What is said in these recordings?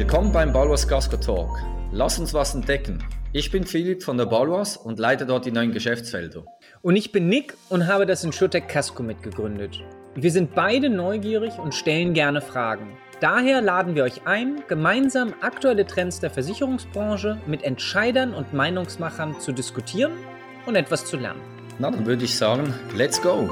Willkommen beim Balwas Casco Talk. Lass uns was entdecken. Ich bin Philipp von der Balwas und leite dort die neuen Geschäftsfelder. Und ich bin Nick und habe das Insurtech Casco mitgegründet. Wir sind beide neugierig und stellen gerne Fragen. Daher laden wir euch ein, gemeinsam aktuelle Trends der Versicherungsbranche mit Entscheidern und Meinungsmachern zu diskutieren und etwas zu lernen. Na, dann würde ich sagen, let's go!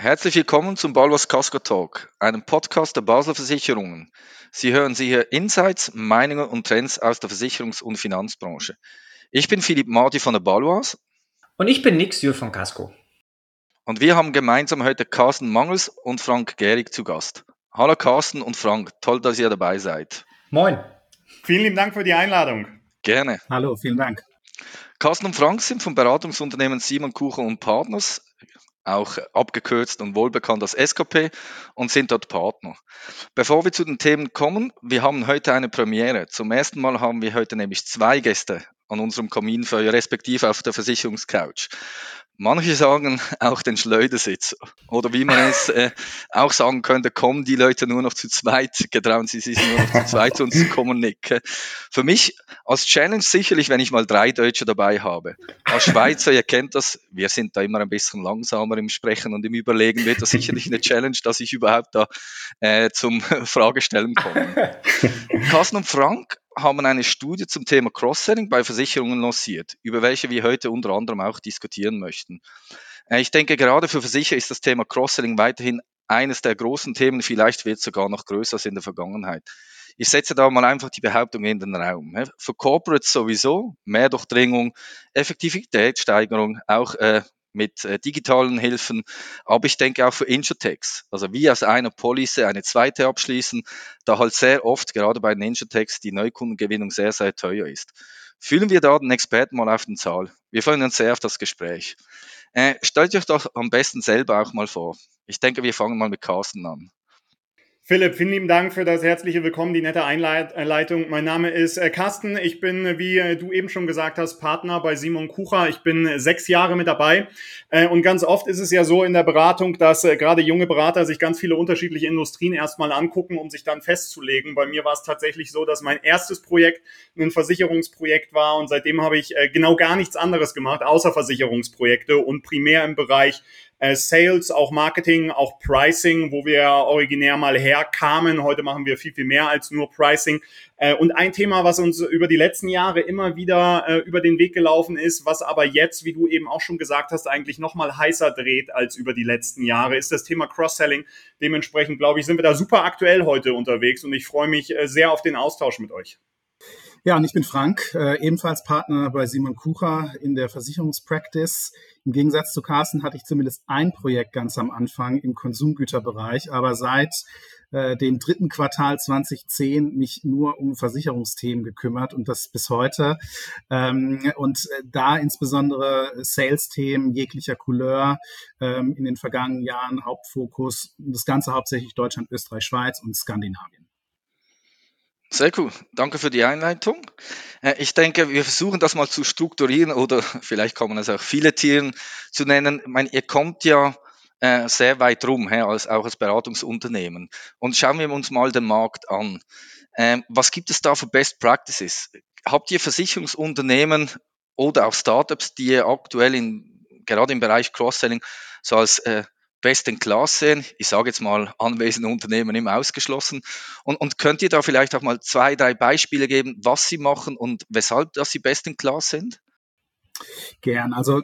Herzlich willkommen zum Balwas Casco Talk, einem Podcast der Basler Versicherungen. Sie hören Sie hier Insights, Meinungen und Trends aus der Versicherungs- und Finanzbranche. Ich bin Philipp Marti von der Balwas. Und ich bin Nix Jür von Casco. Und wir haben gemeinsam heute Carsten Mangels und Frank Gehrig zu Gast. Hallo Carsten und Frank, toll, dass ihr dabei seid. Moin. Vielen lieben Dank für die Einladung. Gerne. Hallo, vielen Dank. Carsten und Frank sind vom Beratungsunternehmen Simon Kuchen und Partners, auch abgekürzt und wohlbekannt als SKP und sind dort Partner. Bevor wir zu den Themen kommen, wir haben heute eine Premiere. Zum ersten Mal haben wir heute nämlich zwei Gäste an unserem Kaminfeuer, respektive auf der Versicherungscouch. Manche sagen auch den Schleudersitz. Oder wie man es äh, auch sagen könnte, kommen die Leute nur noch zu zweit, getrauen sie sich nur noch zu zweit uns zu kommen. Für mich als Challenge sicherlich, wenn ich mal drei Deutsche dabei habe. Als Schweizer, ihr kennt das, wir sind da immer ein bisschen langsamer im Sprechen und im Überlegen, wird das sicherlich eine Challenge, dass ich überhaupt da äh, zum Fragestellen komme. Carsten und Frank haben eine Studie zum Thema Cross-Selling bei Versicherungen lanciert, über welche wir heute unter anderem auch diskutieren möchten. Äh, ich denke, gerade für Versicherer ist das Thema Cross-Selling weiterhin eines der großen Themen, vielleicht wird es sogar noch größer als in der Vergangenheit. Ich setze da mal einfach die Behauptung in den Raum. Für Corporates sowieso, mehr Durchdringung, Effektivitätssteigerung, auch äh, mit äh, digitalen Hilfen, aber ich denke auch für Insurtechs. Also wie aus einer Police eine zweite abschließen, da halt sehr oft, gerade bei den Insurtechs, die Neukundengewinnung sehr, sehr teuer ist. Fühlen wir da den Experten mal auf den Zahl. Wir freuen uns sehr auf das Gespräch. Äh, stellt euch doch am besten selber auch mal vor. Ich denke, wir fangen mal mit Carsten an. Philipp, vielen lieben Dank für das herzliche Willkommen, die nette Einleitung. Mein Name ist äh, Carsten. Ich bin, wie äh, du eben schon gesagt hast, Partner bei Simon Kucher. Ich bin sechs Jahre mit dabei. Äh, und ganz oft ist es ja so in der Beratung, dass gerade junge Berater sich ganz viele unterschiedliche Industrien erstmal angucken, um sich dann festzulegen. Bei mir war es tatsächlich so, dass mein erstes Projekt ein Versicherungsprojekt war und seitdem habe ich genau gar nichts anderes gemacht, außer Versicherungsprojekte und primär im Bereich äh, Sales, auch Marketing, auch Pricing, wo wir originär mal herkamen. Heute machen wir viel, viel mehr als nur Pricing. Äh, und ein Thema, was uns über die letzten Jahre immer wieder äh, über den Weg gelaufen ist, was aber jetzt, wie du eben auch schon gesagt hast, eigentlich nochmal heißer dreht als über die letzten Jahre, ist das Thema Cross-Selling. Dementsprechend, glaube ich, sind wir da super aktuell heute unterwegs und ich freue mich äh, sehr auf den Austausch mit euch. Ja, und ich bin Frank, äh, ebenfalls Partner bei Simon Kucher in der Versicherungspractice. Im Gegensatz zu Carsten hatte ich zumindest ein Projekt ganz am Anfang im Konsumgüterbereich, aber seit äh, dem dritten Quartal 2010 mich nur um Versicherungsthemen gekümmert und das bis heute. Ähm, und äh, da insbesondere Sales-Themen jeglicher Couleur ähm, in den vergangenen Jahren Hauptfokus, das Ganze hauptsächlich Deutschland, Österreich, Schweiz und Skandinavien. Sehr cool. Danke für die Einleitung. Äh, ich denke, wir versuchen das mal zu strukturieren oder vielleicht kann man es auch viele Tieren zu nennen. Ich meine, ihr kommt ja äh, sehr weit rum, als, auch als Beratungsunternehmen. Und schauen wir uns mal den Markt an. Ähm, was gibt es da für Best Practices? Habt ihr Versicherungsunternehmen oder auch Startups, die ihr aktuell in, gerade im Bereich Cross-Selling so als best in class sehen. Ich sage jetzt mal anwesende Unternehmen immer ausgeschlossen. Und, und könnt ihr da vielleicht auch mal zwei, drei Beispiele geben, was sie machen und weshalb dass sie best in class sind? Gern. Also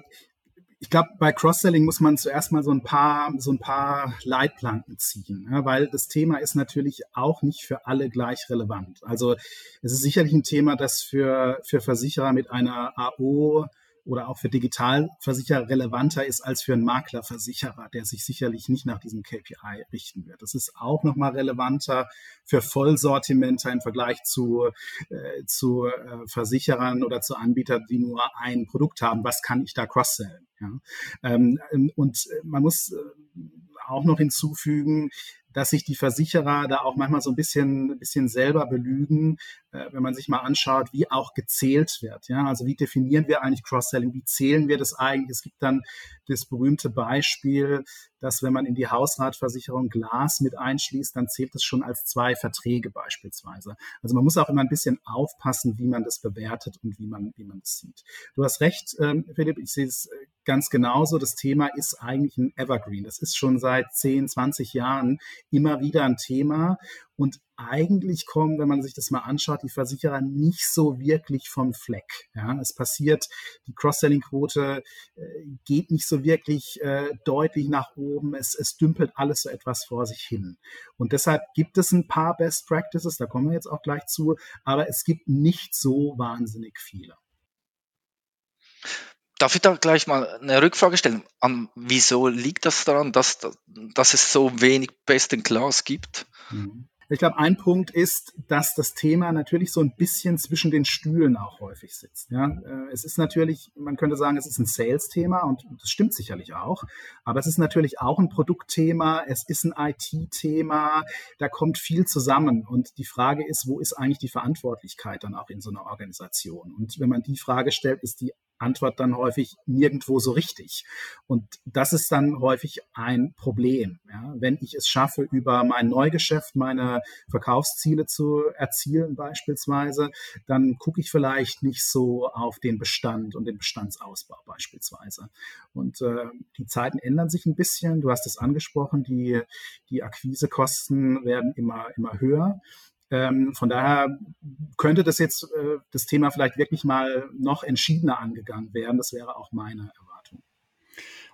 ich glaube, bei Cross-Selling muss man zuerst mal so ein paar, so ein paar Leitplanken ziehen, ja, weil das Thema ist natürlich auch nicht für alle gleich relevant. Also es ist sicherlich ein Thema, das für, für Versicherer mit einer AO oder auch für Digitalversicherer relevanter ist als für einen Maklerversicherer, der sich sicherlich nicht nach diesem KPI richten wird. Das ist auch nochmal relevanter für Vollsortimenter im Vergleich zu, äh, zu äh, Versicherern oder zu Anbietern, die nur ein Produkt haben. Was kann ich da cross-sellen? Ja? Ähm, und man muss auch noch hinzufügen, dass sich die Versicherer da auch manchmal so ein bisschen, bisschen selber belügen, äh, wenn man sich mal anschaut, wie auch gezählt wird. Ja, also wie definieren wir eigentlich Cross-Selling? Wie zählen wir das eigentlich? Es gibt dann das berühmte Beispiel, dass wenn man in die Hausratversicherung Glas mit einschließt, dann zählt es schon als zwei Verträge beispielsweise. Also man muss auch immer ein bisschen aufpassen, wie man das bewertet und wie man, wie man das sieht. Du hast recht, ähm, Philipp, ich sehe es äh, ganz genauso. Das Thema ist eigentlich ein Evergreen. Das ist schon seit 10, 20 Jahren immer wieder ein Thema. Und eigentlich kommen, wenn man sich das mal anschaut, die Versicherer nicht so wirklich vom Fleck. Ja, es passiert, die Cross-Selling-Quote äh, geht nicht so wirklich äh, deutlich nach oben. Es, es dümpelt alles so etwas vor sich hin. Und deshalb gibt es ein paar Best Practices, da kommen wir jetzt auch gleich zu, aber es gibt nicht so wahnsinnig viele. Darf ich da gleich mal eine Rückfrage stellen? An, wieso liegt das daran, dass, dass es so wenig Best in Class gibt? Mhm. Ich glaube, ein Punkt ist, dass das Thema natürlich so ein bisschen zwischen den Stühlen auch häufig sitzt. Ja, äh, es ist natürlich, man könnte sagen, es ist ein Sales-Thema und das stimmt sicherlich auch. Aber es ist natürlich auch ein Produktthema. Es ist ein IT-Thema. Da kommt viel zusammen. Und die Frage ist, wo ist eigentlich die Verantwortlichkeit dann auch in so einer Organisation? Und wenn man die Frage stellt, ist die Antwort dann häufig nirgendwo so richtig. Und das ist dann häufig ein Problem. Ja? Wenn ich es schaffe, über mein Neugeschäft meine Verkaufsziele zu erzielen beispielsweise, dann gucke ich vielleicht nicht so auf den Bestand und den Bestandsausbau beispielsweise. Und äh, die Zeiten ändern sich ein bisschen. Du hast es angesprochen, die, die Akquisekosten werden immer, immer höher. Ähm, von daher könnte das jetzt äh, das Thema vielleicht wirklich mal noch entschiedener angegangen werden. Das wäre auch meine Erwartung.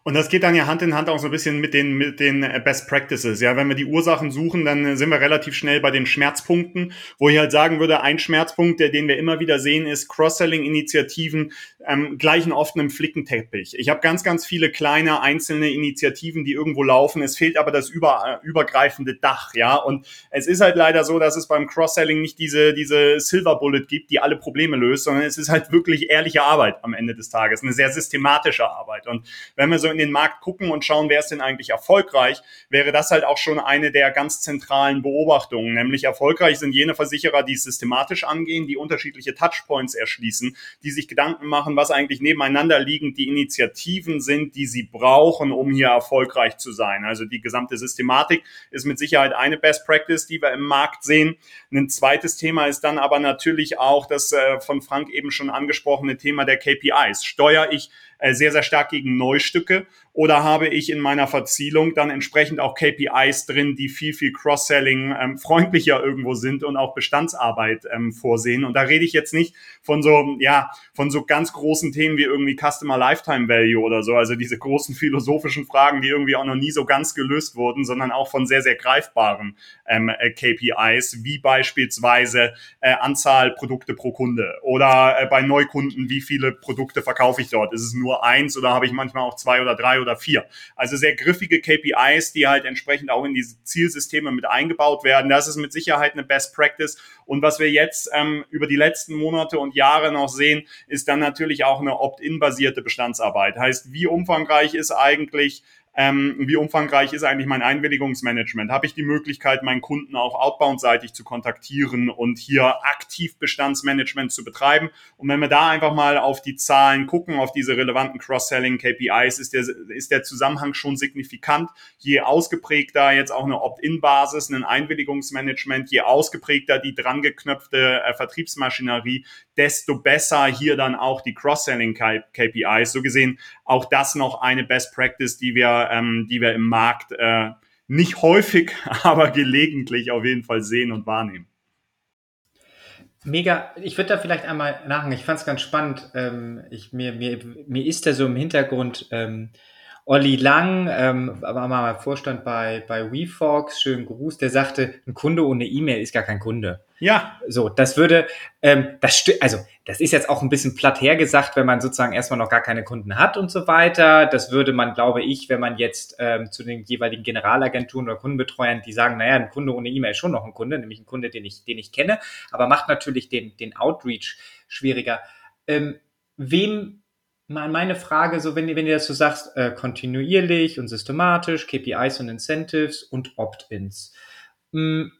Und das geht dann ja Hand in Hand auch so ein bisschen mit den, mit den Best Practices. Ja, wenn wir die Ursachen suchen, dann sind wir relativ schnell bei den Schmerzpunkten, wo ich halt sagen würde, ein Schmerzpunkt, der, den wir immer wieder sehen, ist Cross-Selling-Initiativen ähm, gleichen oft einem Flickenteppich. Ich habe ganz, ganz viele kleine einzelne Initiativen, die irgendwo laufen. Es fehlt aber das über, übergreifende Dach, ja. Und es ist halt leider so, dass es beim Cross-Selling nicht diese, diese Silver Bullet gibt, die alle Probleme löst, sondern es ist halt wirklich ehrliche Arbeit am Ende des Tages, eine sehr systematische Arbeit. Und wenn wir so in den Markt gucken und schauen, wer ist denn eigentlich erfolgreich, wäre das halt auch schon eine der ganz zentralen Beobachtungen. Nämlich erfolgreich sind jene Versicherer, die es systematisch angehen, die unterschiedliche Touchpoints erschließen, die sich Gedanken machen, was eigentlich nebeneinander liegend die Initiativen sind, die sie brauchen, um hier erfolgreich zu sein. Also die gesamte Systematik ist mit Sicherheit eine Best Practice, die wir im Markt sehen. Ein zweites Thema ist dann aber natürlich auch das äh, von Frank eben schon angesprochene Thema der KPIs. Steuere ich sehr, sehr stark gegen Neustücke oder habe ich in meiner Verzielung dann entsprechend auch KPIs drin, die viel, viel Cross-Selling ähm, freundlicher irgendwo sind und auch Bestandsarbeit ähm, vorsehen. Und da rede ich jetzt nicht von so, ja, von so ganz großen Themen wie irgendwie Customer Lifetime Value oder so, also diese großen philosophischen Fragen, die irgendwie auch noch nie so ganz gelöst wurden, sondern auch von sehr, sehr greifbaren ähm, äh, KPIs, wie beispielsweise äh, Anzahl Produkte pro Kunde oder äh, bei Neukunden, wie viele Produkte verkaufe ich dort? Ist es nur eins oder habe ich manchmal auch zwei oder drei oder vier. Also sehr griffige KPIs, die halt entsprechend auch in diese Zielsysteme mit eingebaut werden. Das ist mit Sicherheit eine Best Practice. Und was wir jetzt ähm, über die letzten Monate und Jahre noch sehen, ist dann natürlich auch eine Opt-in-basierte Bestandsarbeit. Heißt, wie umfangreich ist eigentlich ähm, wie umfangreich ist eigentlich mein Einwilligungsmanagement? Habe ich die Möglichkeit, meinen Kunden auch outbound-seitig zu kontaktieren und hier aktiv Bestandsmanagement zu betreiben? Und wenn wir da einfach mal auf die Zahlen gucken, auf diese relevanten Cross-Selling-KPIs, ist der, ist der Zusammenhang schon signifikant. Je ausgeprägter jetzt auch eine Opt-in-Basis, ein Einwilligungsmanagement, je ausgeprägter die drangeknöpfte äh, Vertriebsmaschinerie, desto besser hier dann auch die Cross-Selling-KPIs. So gesehen auch das noch eine Best Practice, die wir, ähm, die wir im Markt äh, nicht häufig, aber gelegentlich auf jeden Fall sehen und wahrnehmen. Mega, ich würde da vielleicht einmal nachhaken. Ich fand es ganz spannend. Ähm, ich, mir, mir, mir ist da so im Hintergrund ähm, Olli Lang, ähm, war mal Vorstand bei, bei WeFox, schönen Gruß, der sagte, ein Kunde ohne E-Mail ist gar kein Kunde. Ja. So, das würde, ähm, das also das ist jetzt auch ein bisschen platt hergesagt, wenn man sozusagen erstmal noch gar keine Kunden hat und so weiter. Das würde man, glaube ich, wenn man jetzt ähm, zu den jeweiligen Generalagenturen oder Kundenbetreuern, die sagen, naja, ein Kunde ohne E-Mail ist schon noch ein Kunde, nämlich ein Kunde, den ich, den ich kenne, aber macht natürlich den, den Outreach schwieriger. Ähm, wem meine Frage, so wenn, wenn ihr das so sagst, äh, kontinuierlich und systematisch, KPIs und Incentives und Opt-ins. Hm,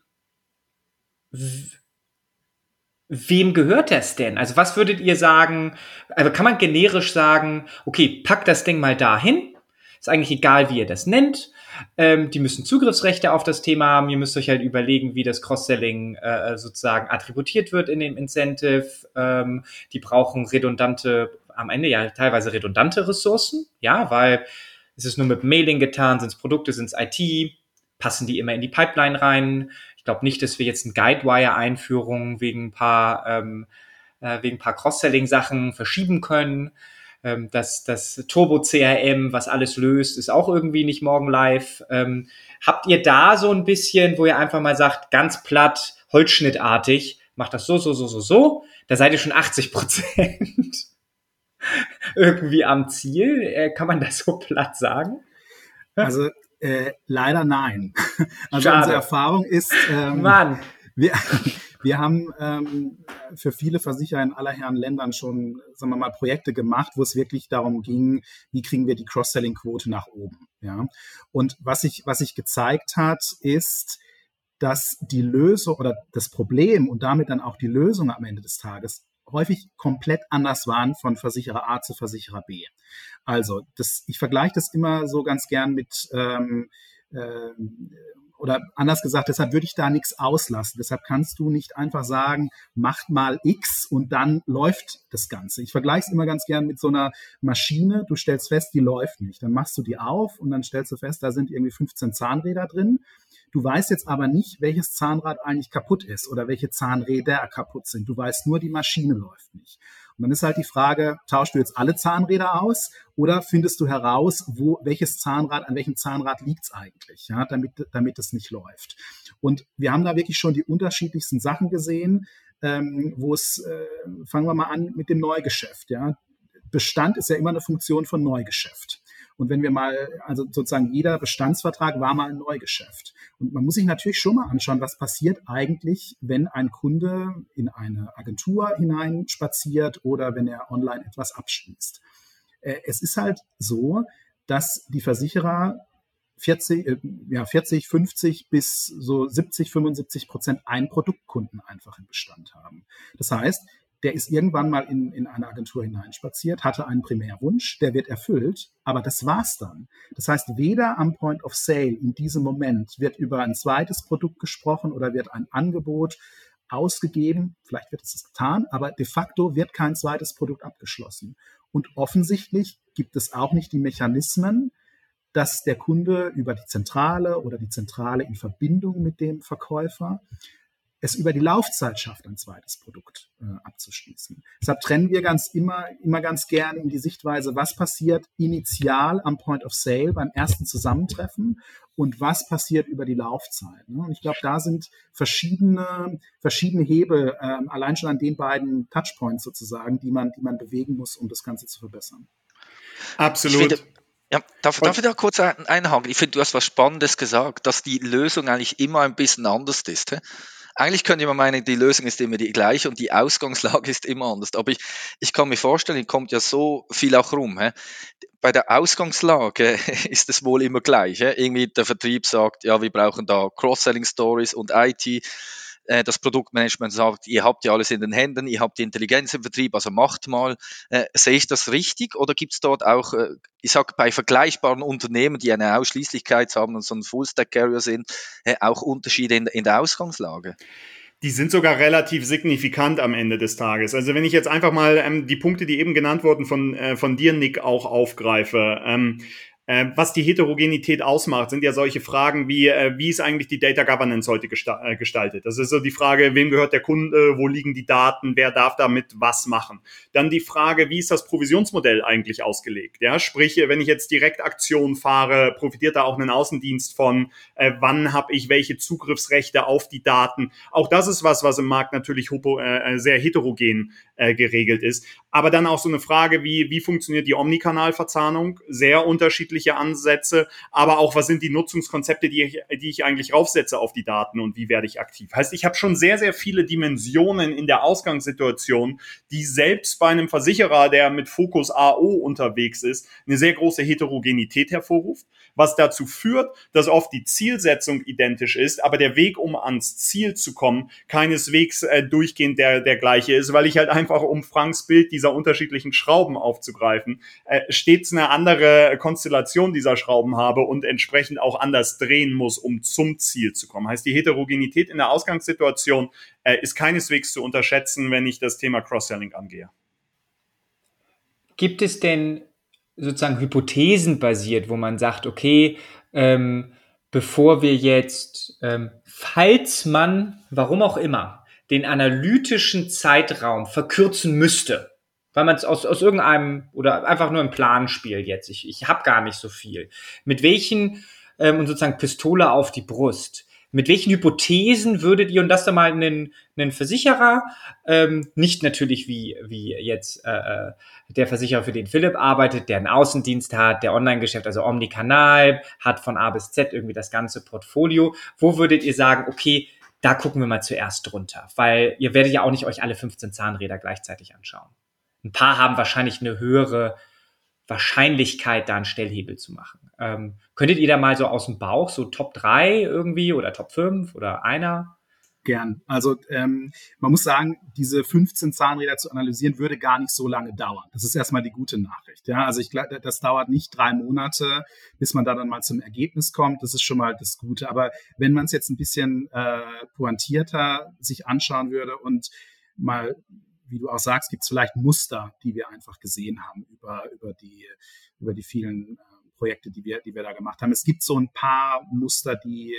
wem gehört das denn? Also was würdet ihr sagen, also kann man generisch sagen, okay, packt das Ding mal dahin, ist eigentlich egal, wie ihr das nennt, ähm, die müssen Zugriffsrechte auf das Thema haben, ihr müsst euch halt überlegen, wie das Cross-Selling äh, sozusagen attributiert wird in dem Incentive, ähm, die brauchen redundante am Ende ja teilweise redundante Ressourcen, ja, weil es ist nur mit Mailing getan, sind es Produkte, sind es IT, passen die immer in die Pipeline rein. Glaube nicht, dass wir jetzt ein Guidewire-Einführung wegen ein paar, ähm, äh, wegen ein paar Cross-Selling-Sachen verschieben können. Ähm, das, das Turbo-CRM, was alles löst, ist auch irgendwie nicht morgen live. Ähm, habt ihr da so ein bisschen, wo ihr einfach mal sagt, ganz platt, holzschnittartig, macht das so, so, so, so, so, da seid ihr schon 80 Prozent irgendwie am Ziel? Äh, kann man das so platt sagen? Also äh, leider nein. Also Schade. unsere Erfahrung ist, ähm, Mann. Wir, wir haben ähm, für viele Versicherer in aller Herren Ländern schon, sagen wir mal, Projekte gemacht, wo es wirklich darum ging, wie kriegen wir die Cross-Selling-Quote nach oben. Ja? Und was sich was sich gezeigt hat, ist, dass die Lösung oder das Problem und damit dann auch die Lösung am Ende des Tages häufig komplett anders waren von Versicherer A zu Versicherer B. Also, das, ich vergleiche das immer so ganz gern mit ähm, äh, oder anders gesagt, deshalb würde ich da nichts auslassen. Deshalb kannst du nicht einfach sagen, macht mal X und dann läuft das Ganze. Ich vergleiche es immer ganz gern mit so einer Maschine. Du stellst fest, die läuft nicht. Dann machst du die auf und dann stellst du fest, da sind irgendwie 15 Zahnräder drin. Du weißt jetzt aber nicht, welches Zahnrad eigentlich kaputt ist oder welche Zahnräder kaputt sind. Du weißt nur, die Maschine läuft nicht. Und dann ist halt die Frage, tauschst du jetzt alle Zahnräder aus oder findest du heraus, wo welches Zahnrad, an welchem Zahnrad liegt's eigentlich, ja, damit, damit es nicht läuft. Und wir haben da wirklich schon die unterschiedlichsten Sachen gesehen, ähm, wo es, äh, fangen wir mal an mit dem Neugeschäft, ja. Bestand ist ja immer eine Funktion von Neugeschäft. Und wenn wir mal, also sozusagen jeder Bestandsvertrag war mal ein Neugeschäft. Und man muss sich natürlich schon mal anschauen, was passiert eigentlich, wenn ein Kunde in eine Agentur hineinspaziert oder wenn er online etwas abschließt. Äh, es ist halt so, dass die Versicherer 40, äh, ja, 40, 50 bis so 70, 75 Prozent Ein-Produktkunden einfach im Bestand haben. Das heißt, der ist irgendwann mal in, in eine Agentur hineinspaziert, hatte einen Primärwunsch, der wird erfüllt, aber das war's dann. Das heißt, weder am Point of Sale in diesem Moment wird über ein zweites Produkt gesprochen oder wird ein Angebot ausgegeben, vielleicht wird es getan, aber de facto wird kein zweites Produkt abgeschlossen. Und offensichtlich gibt es auch nicht die Mechanismen, dass der Kunde über die Zentrale oder die Zentrale in Verbindung mit dem Verkäufer es über die Laufzeit schafft, ein zweites Produkt äh, abzuschließen. Deshalb trennen wir ganz immer, immer ganz gerne in die Sichtweise, was passiert initial am Point of Sale beim ersten Zusammentreffen und was passiert über die Laufzeit. Ne? Und ich glaube, da sind verschiedene, verschiedene Hebel, äh, allein schon an den beiden Touchpoints sozusagen, die man, die man bewegen muss, um das Ganze zu verbessern. Absolut. Ja, darf, darf ich da kurz einhaken? Ich finde, du hast was Spannendes gesagt, dass die Lösung eigentlich immer ein bisschen anders ist. He? Eigentlich könnte man meinen, die Lösung ist immer die gleiche und die Ausgangslage ist immer anders. Aber ich, ich kann mir vorstellen, kommt ja so viel auch rum. He? Bei der Ausgangslage ist es wohl immer gleich. He? Irgendwie der Vertrieb sagt, ja, wir brauchen da Cross-Selling Stories und IT äh, das Produktmanagement sagt, ihr habt ja alles in den Händen, ihr habt die Intelligenz im Vertrieb, also macht mal. Äh, sehe ich das richtig oder gibt es dort auch, äh, ich sage bei vergleichbaren Unternehmen, die eine Ausschließlichkeit haben und so ein Full-Stack-Carrier sind, äh, auch Unterschiede in, in der Ausgangslage? Die sind sogar relativ signifikant am Ende des Tages. Also wenn ich jetzt einfach mal ähm, die Punkte, die eben genannt wurden von, äh, von dir, Nick, auch aufgreife. Ähm, äh, was die Heterogenität ausmacht, sind ja solche Fragen wie, äh, wie ist eigentlich die Data Governance heute äh, gestaltet? Das ist so die Frage, wem gehört der Kunde, wo liegen die Daten, wer darf damit was machen? Dann die Frage, wie ist das Provisionsmodell eigentlich ausgelegt? Ja, sprich, wenn ich jetzt Direktaktion fahre, profitiert da auch ein Außendienst von, äh, wann habe ich welche Zugriffsrechte auf die Daten? Auch das ist was, was im Markt natürlich äh, sehr heterogen äh, geregelt ist. Aber dann auch so eine Frage wie, wie funktioniert die Omnikanalverzahnung? Sehr unterschiedlich unterschiedliche Ansätze, aber auch, was sind die Nutzungskonzepte, die ich, die ich eigentlich raufsetze auf die Daten und wie werde ich aktiv. Heißt, ich habe schon sehr, sehr viele Dimensionen in der Ausgangssituation, die selbst bei einem Versicherer, der mit Fokus AO unterwegs ist, eine sehr große Heterogenität hervorruft was dazu führt, dass oft die Zielsetzung identisch ist, aber der Weg, um ans Ziel zu kommen, keineswegs äh, durchgehend der, der gleiche ist, weil ich halt einfach, um Franks Bild dieser unterschiedlichen Schrauben aufzugreifen, äh, stets eine andere Konstellation dieser Schrauben habe und entsprechend auch anders drehen muss, um zum Ziel zu kommen. Heißt, die Heterogenität in der Ausgangssituation äh, ist keineswegs zu unterschätzen, wenn ich das Thema Cross-Selling angehe. Gibt es denn sozusagen hypothesenbasiert, wo man sagt, okay, ähm, bevor wir jetzt, ähm, falls man, warum auch immer, den analytischen Zeitraum verkürzen müsste, weil man es aus, aus irgendeinem oder einfach nur im Planspiel jetzt, ich, ich habe gar nicht so viel, mit welchen ähm, und sozusagen Pistole auf die Brust, mit welchen Hypothesen würdet ihr, und das da mal einen, einen Versicherer, ähm, nicht natürlich wie, wie jetzt äh, äh, der Versicherer, für den Philipp arbeitet, der einen Außendienst hat, der Online-Geschäft, also Omnikanal, hat von A bis Z irgendwie das ganze Portfolio. Wo würdet ihr sagen, okay, da gucken wir mal zuerst drunter, weil ihr werdet ja auch nicht euch alle 15 Zahnräder gleichzeitig anschauen. Ein paar haben wahrscheinlich eine höhere Wahrscheinlichkeit, da einen Stellhebel zu machen. Ähm, könntet ihr da mal so aus dem Bauch so Top 3 irgendwie oder Top 5 oder einer? Gern. Also ähm, man muss sagen, diese 15 Zahnräder zu analysieren, würde gar nicht so lange dauern. Das ist erstmal die gute Nachricht. Ja, also ich glaube, das dauert nicht drei Monate, bis man da dann mal zum Ergebnis kommt. Das ist schon mal das Gute. Aber wenn man es jetzt ein bisschen äh, pointierter sich anschauen würde und mal wie du auch sagst, gibt es vielleicht Muster, die wir einfach gesehen haben über, über, die, über die vielen äh, Projekte, die wir, die wir da gemacht haben. Es gibt so ein paar Muster, die,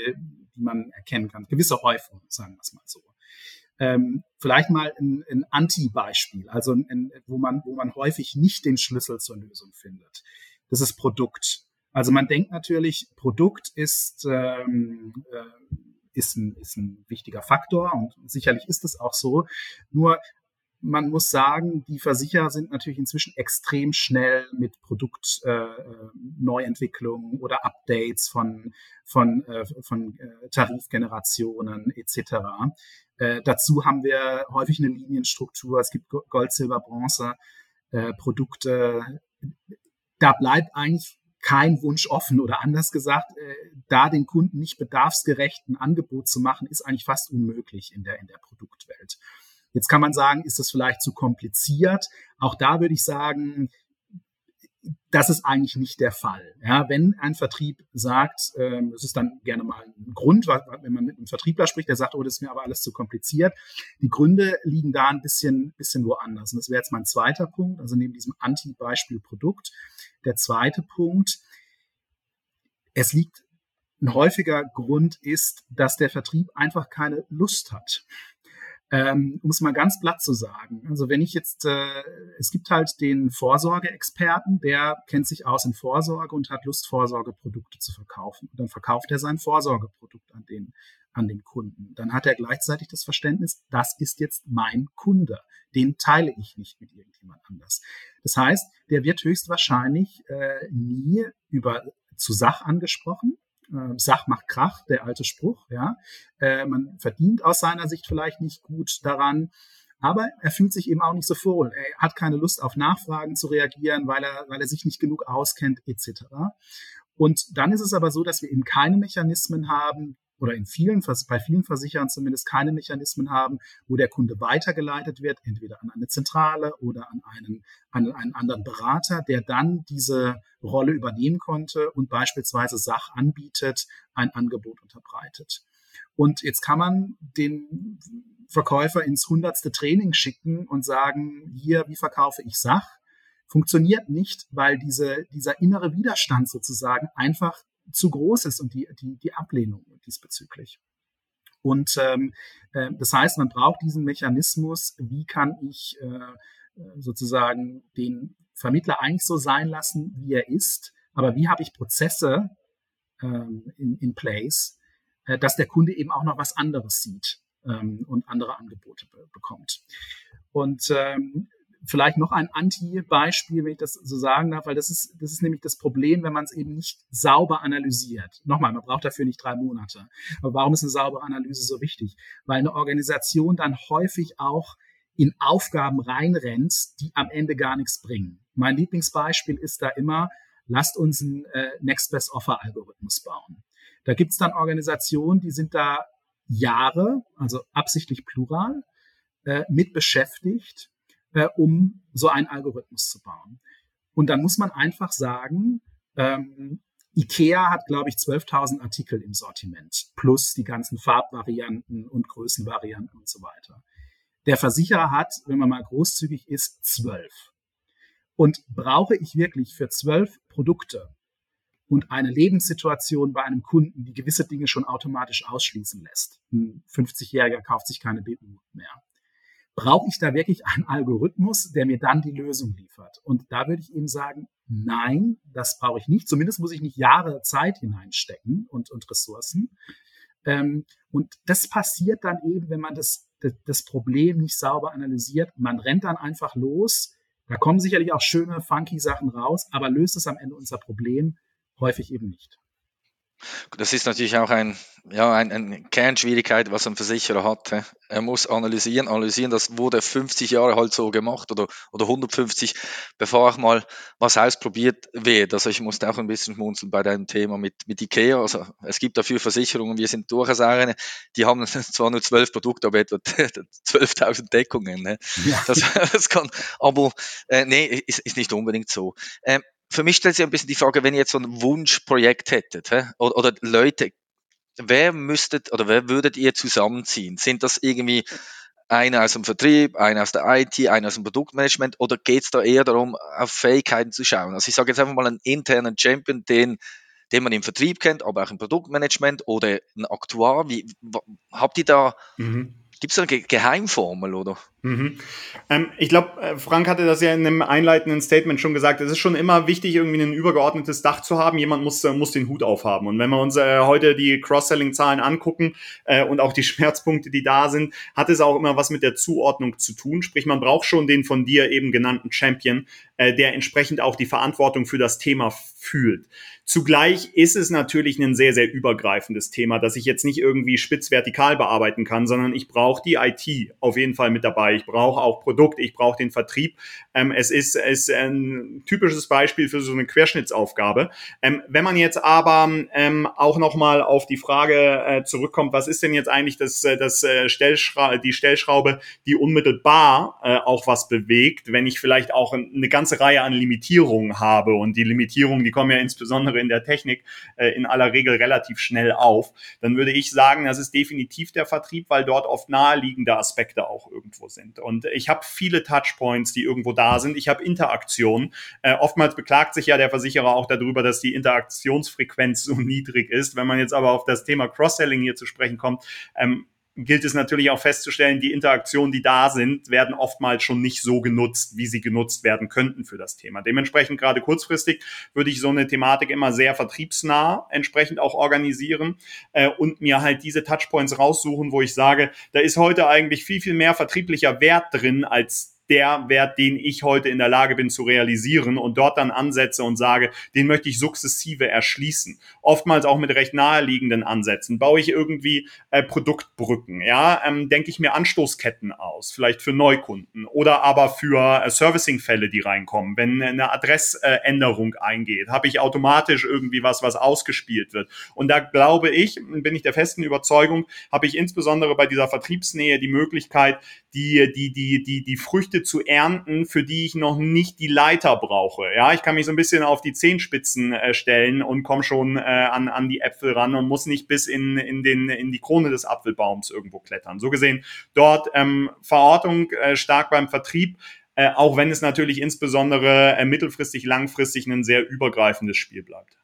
die man erkennen kann. Gewisse Häufung, sagen wir es mal so. Ähm, vielleicht mal ein, ein Anti-Beispiel, also ein, wo, man, wo man häufig nicht den Schlüssel zur Lösung findet. Das ist Produkt. Also man denkt natürlich, Produkt ist, ähm, äh, ist, ein, ist ein wichtiger Faktor und sicherlich ist es auch so. Nur man muss sagen, die Versicherer sind natürlich inzwischen extrem schnell mit Produktneuentwicklungen äh, oder Updates von, von, äh, von äh, Tarifgenerationen etc. Äh, dazu haben wir häufig eine Linienstruktur. Es gibt Gold, Silber, Bronze äh, Produkte. Da bleibt eigentlich kein Wunsch offen oder anders gesagt, äh, da den Kunden nicht bedarfsgerecht ein Angebot zu machen, ist eigentlich fast unmöglich in der, in der Produktwelt. Jetzt kann man sagen, ist das vielleicht zu kompliziert? Auch da würde ich sagen, das ist eigentlich nicht der Fall. Ja, wenn ein Vertrieb sagt, ähm, es ist dann gerne mal ein Grund, wenn man mit einem Vertriebler spricht, der sagt, oh, das ist mir aber alles zu kompliziert. Die Gründe liegen da ein bisschen, bisschen woanders. Und das wäre jetzt mein zweiter Punkt, also neben diesem Anti-Beispiel Produkt. Der zweite Punkt, es liegt ein häufiger Grund ist, dass der Vertrieb einfach keine Lust hat. Ähm, um es mal ganz platt zu sagen. Also wenn ich jetzt, äh, es gibt halt den Vorsorgeexperten, der kennt sich aus in Vorsorge und hat Lust, Vorsorgeprodukte zu verkaufen. Und dann verkauft er sein Vorsorgeprodukt an den, an den Kunden. Dann hat er gleichzeitig das Verständnis, das ist jetzt mein Kunde. Den teile ich nicht mit irgendjemand anders. Das heißt, der wird höchstwahrscheinlich äh, nie über zu Sach angesprochen, äh, Sach macht Krach, der alte Spruch, ja. Äh, man verdient aus seiner Sicht vielleicht nicht gut daran, aber er fühlt sich eben auch nicht so wohl. Er hat keine Lust auf Nachfragen zu reagieren, weil er, weil er sich nicht genug auskennt, etc. Und dann ist es aber so, dass wir eben keine Mechanismen haben, oder in vielen, bei vielen Versicherern zumindest keine Mechanismen haben, wo der Kunde weitergeleitet wird, entweder an eine Zentrale oder an einen, an einen anderen Berater, der dann diese Rolle übernehmen konnte und beispielsweise Sach anbietet, ein Angebot unterbreitet. Und jetzt kann man den Verkäufer ins hundertste Training schicken und sagen, hier, wie verkaufe ich Sach? Funktioniert nicht, weil diese, dieser innere Widerstand sozusagen einfach zu groß ist und die, die, die Ablehnung diesbezüglich. Und ähm, äh, das heißt, man braucht diesen Mechanismus, wie kann ich äh, sozusagen den Vermittler eigentlich so sein lassen, wie er ist, aber wie habe ich Prozesse ähm, in, in place, äh, dass der Kunde eben auch noch was anderes sieht ähm, und andere Angebote be bekommt. Und ähm, vielleicht noch ein Anti-Beispiel, wenn ich das so sagen darf, weil das ist, das ist nämlich das Problem, wenn man es eben nicht sauber analysiert. Nochmal, man braucht dafür nicht drei Monate. Aber warum ist eine saubere Analyse so wichtig? Weil eine Organisation dann häufig auch in Aufgaben reinrennt, die am Ende gar nichts bringen. Mein Lieblingsbeispiel ist da immer, lasst uns einen äh, Next Best Offer Algorithmus bauen. Da gibt's dann Organisationen, die sind da Jahre, also absichtlich plural, äh, mit beschäftigt, äh, um so einen Algorithmus zu bauen. Und dann muss man einfach sagen, ähm, IKEA hat, glaube ich, 12.000 Artikel im Sortiment, plus die ganzen Farbvarianten und Größenvarianten und so weiter. Der Versicherer hat, wenn man mal großzügig ist, zwölf. Und brauche ich wirklich für zwölf Produkte und eine Lebenssituation bei einem Kunden, die gewisse Dinge schon automatisch ausschließen lässt. Ein 50-Jähriger kauft sich keine BU mehr. Brauche ich da wirklich einen Algorithmus, der mir dann die Lösung liefert? Und da würde ich eben sagen, nein, das brauche ich nicht. Zumindest muss ich nicht Jahre Zeit hineinstecken und, und Ressourcen. Ähm, und das passiert dann eben, wenn man das, das, das Problem nicht sauber analysiert. Man rennt dann einfach los. Da kommen sicherlich auch schöne, funky Sachen raus, aber löst es am Ende unser Problem häufig eben nicht. Das ist natürlich auch ein, ja, ein, eine Kernschwierigkeit, was ein Versicherer hat. Er muss analysieren, analysieren, das wurde 50 Jahre halt so gemacht oder, oder 150, bevor auch mal was ausprobiert wird. Also ich musste auch ein bisschen schmunzeln bei deinem Thema mit, mit Ikea. Also es gibt dafür Versicherungen, wir sind durchaus eine, die haben zwar nur zwölf Produkte, aber etwa 12.000 Deckungen. Ne? Ja. Das, das kann, aber äh, nee, ist, ist nicht unbedingt so. Ähm, für mich stellt sich ein bisschen die Frage, wenn ihr jetzt so ein Wunschprojekt hättet hä? Oder, oder Leute, wer müsstet oder wer würdet ihr zusammenziehen? Sind das irgendwie einer aus dem Vertrieb, einer aus der IT, einer aus dem Produktmanagement oder geht es da eher darum, auf Fähigkeiten zu schauen? Also ich sage jetzt einfach mal einen internen Champion, den, den man im Vertrieb kennt, aber auch im Produktmanagement oder ein Aktuar. Wie, habt ihr da mhm. Gibt es eine Geheimformel, oder? Mhm. Ähm, ich glaube, äh, Frank hatte das ja in einem einleitenden Statement schon gesagt. Es ist schon immer wichtig, irgendwie ein übergeordnetes Dach zu haben. Jemand muss, äh, muss den Hut aufhaben. Und wenn wir uns äh, heute die Cross-Selling-Zahlen angucken äh, und auch die Schmerzpunkte, die da sind, hat es auch immer was mit der Zuordnung zu tun. Sprich, man braucht schon den von dir eben genannten Champion, äh, der entsprechend auch die Verantwortung für das Thema fühlt. Zugleich ist es natürlich ein sehr, sehr übergreifendes Thema, das ich jetzt nicht irgendwie spitz vertikal bearbeiten kann, sondern ich brauche die IT auf jeden Fall mit dabei. Ich brauche auch Produkt, ich brauche den Vertrieb. Ähm, es ist, ist ein typisches Beispiel für so eine Querschnittsaufgabe. Ähm, wenn man jetzt aber ähm, auch nochmal auf die Frage äh, zurückkommt, was ist denn jetzt eigentlich das, äh, das äh, Stellschra die Stellschraube, die unmittelbar äh, auch was bewegt, wenn ich vielleicht auch eine ganze Reihe an Limitierungen habe und die Limitierungen, die kommen ja insbesondere in der Technik äh, in aller Regel relativ schnell auf, dann würde ich sagen, das ist definitiv der Vertrieb, weil dort oft naheliegende Aspekte auch irgendwo sind. Und ich habe viele Touchpoints, die irgendwo da sind. Ich habe Interaktion. Äh, oftmals beklagt sich ja der Versicherer auch darüber, dass die Interaktionsfrequenz so niedrig ist. Wenn man jetzt aber auf das Thema Cross-Selling hier zu sprechen kommt, ähm, gilt es natürlich auch festzustellen, die Interaktionen, die da sind, werden oftmals schon nicht so genutzt, wie sie genutzt werden könnten für das Thema. Dementsprechend gerade kurzfristig würde ich so eine Thematik immer sehr vertriebsnah entsprechend auch organisieren äh, und mir halt diese Touchpoints raussuchen, wo ich sage, da ist heute eigentlich viel, viel mehr vertrieblicher Wert drin als der Wert, den ich heute in der Lage bin zu realisieren und dort dann ansetze und sage, den möchte ich sukzessive erschließen. Oftmals auch mit recht naheliegenden Ansätzen. Baue ich irgendwie äh, Produktbrücken, ja, ähm, denke ich mir Anstoßketten aus, vielleicht für Neukunden oder aber für äh, Servicing-Fälle, die reinkommen. Wenn eine Adressänderung eingeht, habe ich automatisch irgendwie was, was ausgespielt wird. Und da glaube ich, bin ich der festen Überzeugung, habe ich insbesondere bei dieser Vertriebsnähe die Möglichkeit, die, die, die, die, die Früchte zu ernten, für die ich noch nicht die Leiter brauche. Ja, ich kann mich so ein bisschen auf die Zehenspitzen äh, stellen und komme schon äh, an, an die Äpfel ran und muss nicht bis in, in, den, in die Krone des Apfelbaums irgendwo klettern. So gesehen, dort ähm, Verortung äh, stark beim Vertrieb, äh, auch wenn es natürlich insbesondere äh, mittelfristig, langfristig ein sehr übergreifendes Spiel bleibt.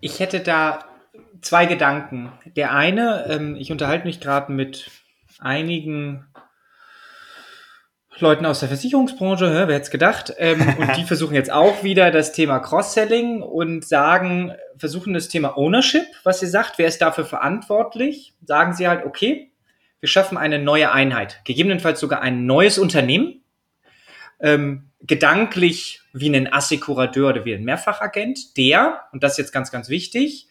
Ich hätte da zwei Gedanken. Der eine, ähm, ich unterhalte mich gerade mit einigen Leuten aus der Versicherungsbranche, wer hätte es gedacht, ähm, und die versuchen jetzt auch wieder das Thema Cross-Selling und sagen, versuchen das Thema Ownership, was ihr sagt, wer ist dafür verantwortlich, sagen sie halt, okay, wir schaffen eine neue Einheit, gegebenenfalls sogar ein neues Unternehmen, ähm, gedanklich wie ein Assekurateur oder wie ein Mehrfachagent, der, und das ist jetzt ganz, ganz wichtig,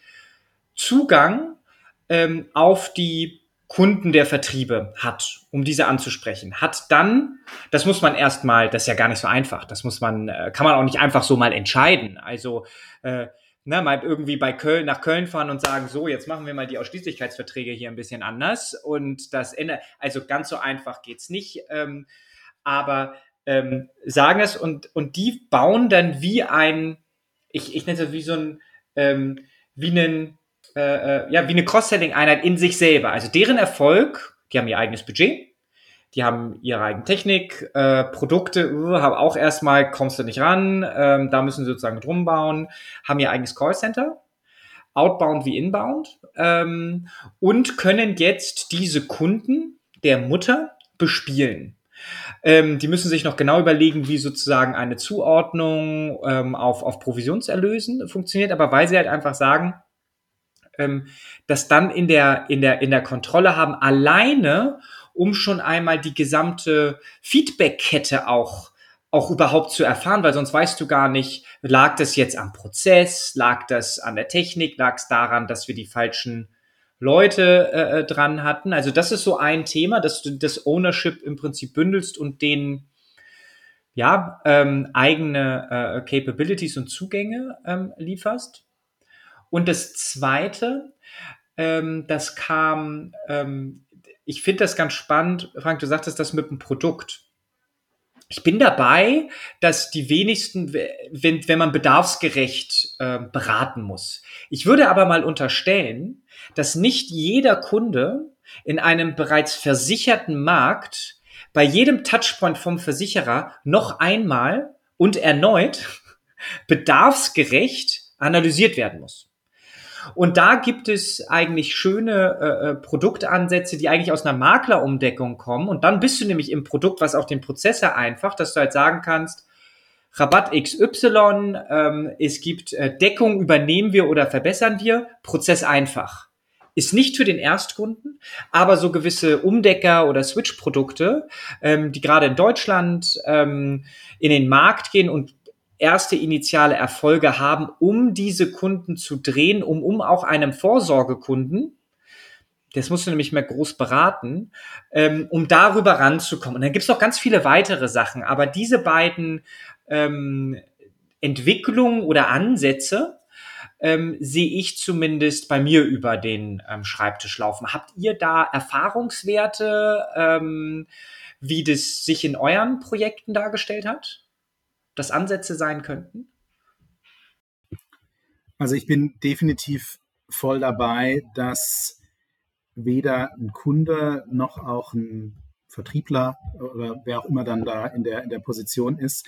Zugang ähm, auf die Kunden der Vertriebe hat, um diese anzusprechen, hat dann, das muss man erstmal, das ist ja gar nicht so einfach, das muss man, äh, kann man auch nicht einfach so mal entscheiden. Also äh, ne, mal irgendwie bei Köln nach Köln fahren und sagen, so, jetzt machen wir mal die Ausschließlichkeitsverträge hier ein bisschen anders und das Ende, also ganz so einfach geht's nicht, ähm, aber ähm, sagen es und, und die bauen dann wie ein, ich, ich nenne es wie so ein, ähm, wie einen, äh, äh, ja, wie eine Cross-Selling-Einheit in sich selber. Also deren Erfolg, die haben ihr eigenes Budget, die haben ihre eigene Technik, äh, Produkte, uh, haben auch erstmal, kommst du nicht ran, ähm, da müssen sie sozusagen drum bauen, haben ihr eigenes Callcenter, outbound wie inbound, ähm, und können jetzt diese Kunden der Mutter bespielen. Ähm, die müssen sich noch genau überlegen, wie sozusagen eine Zuordnung ähm, auf, auf Provisionserlösen funktioniert, aber weil sie halt einfach sagen, ähm, dass dann in der, in, der, in der Kontrolle haben, alleine um schon einmal die gesamte Feedback-Kette auch auch überhaupt zu erfahren, weil sonst weißt du gar nicht, lag das jetzt am Prozess, lag das an der Technik, lag es daran, dass wir die falschen Leute äh, äh, dran hatten. Also das ist so ein Thema, dass du das Ownership im Prinzip bündelst und den ja ähm, eigene äh, Capabilities und Zugänge ähm, lieferst. Und das Zweite, ähm, das kam ähm, ich finde das ganz spannend, Frank, du sagtest das mit dem Produkt. Ich bin dabei, dass die wenigsten, wenn, wenn man bedarfsgerecht äh, beraten muss. Ich würde aber mal unterstellen, dass nicht jeder Kunde in einem bereits versicherten Markt bei jedem Touchpoint vom Versicherer noch einmal und erneut bedarfsgerecht analysiert werden muss. Und da gibt es eigentlich schöne äh, äh, Produktansätze, die eigentlich aus einer Maklerumdeckung kommen. Und dann bist du nämlich im Produkt, was auch den Prozessor einfach, dass du halt sagen kannst, Rabatt XY, ähm, es gibt äh, Deckung, übernehmen wir oder verbessern wir, Prozess einfach. Ist nicht für den Erstkunden, aber so gewisse Umdecker oder Switch-Produkte, ähm, die gerade in Deutschland ähm, in den Markt gehen und erste initiale Erfolge haben, um diese Kunden zu drehen, um, um auch einem Vorsorgekunden, das musst du nämlich mehr groß beraten, ähm, um darüber ranzukommen. Und dann gibt es noch ganz viele weitere Sachen, aber diese beiden ähm, Entwicklungen oder Ansätze ähm, sehe ich zumindest bei mir über den ähm, Schreibtisch laufen. Habt ihr da Erfahrungswerte, ähm, wie das sich in euren Projekten dargestellt hat? Das Ansätze sein könnten? Also ich bin definitiv voll dabei, dass weder ein Kunde noch auch ein Vertriebler oder wer auch immer dann da in der, in der Position ist,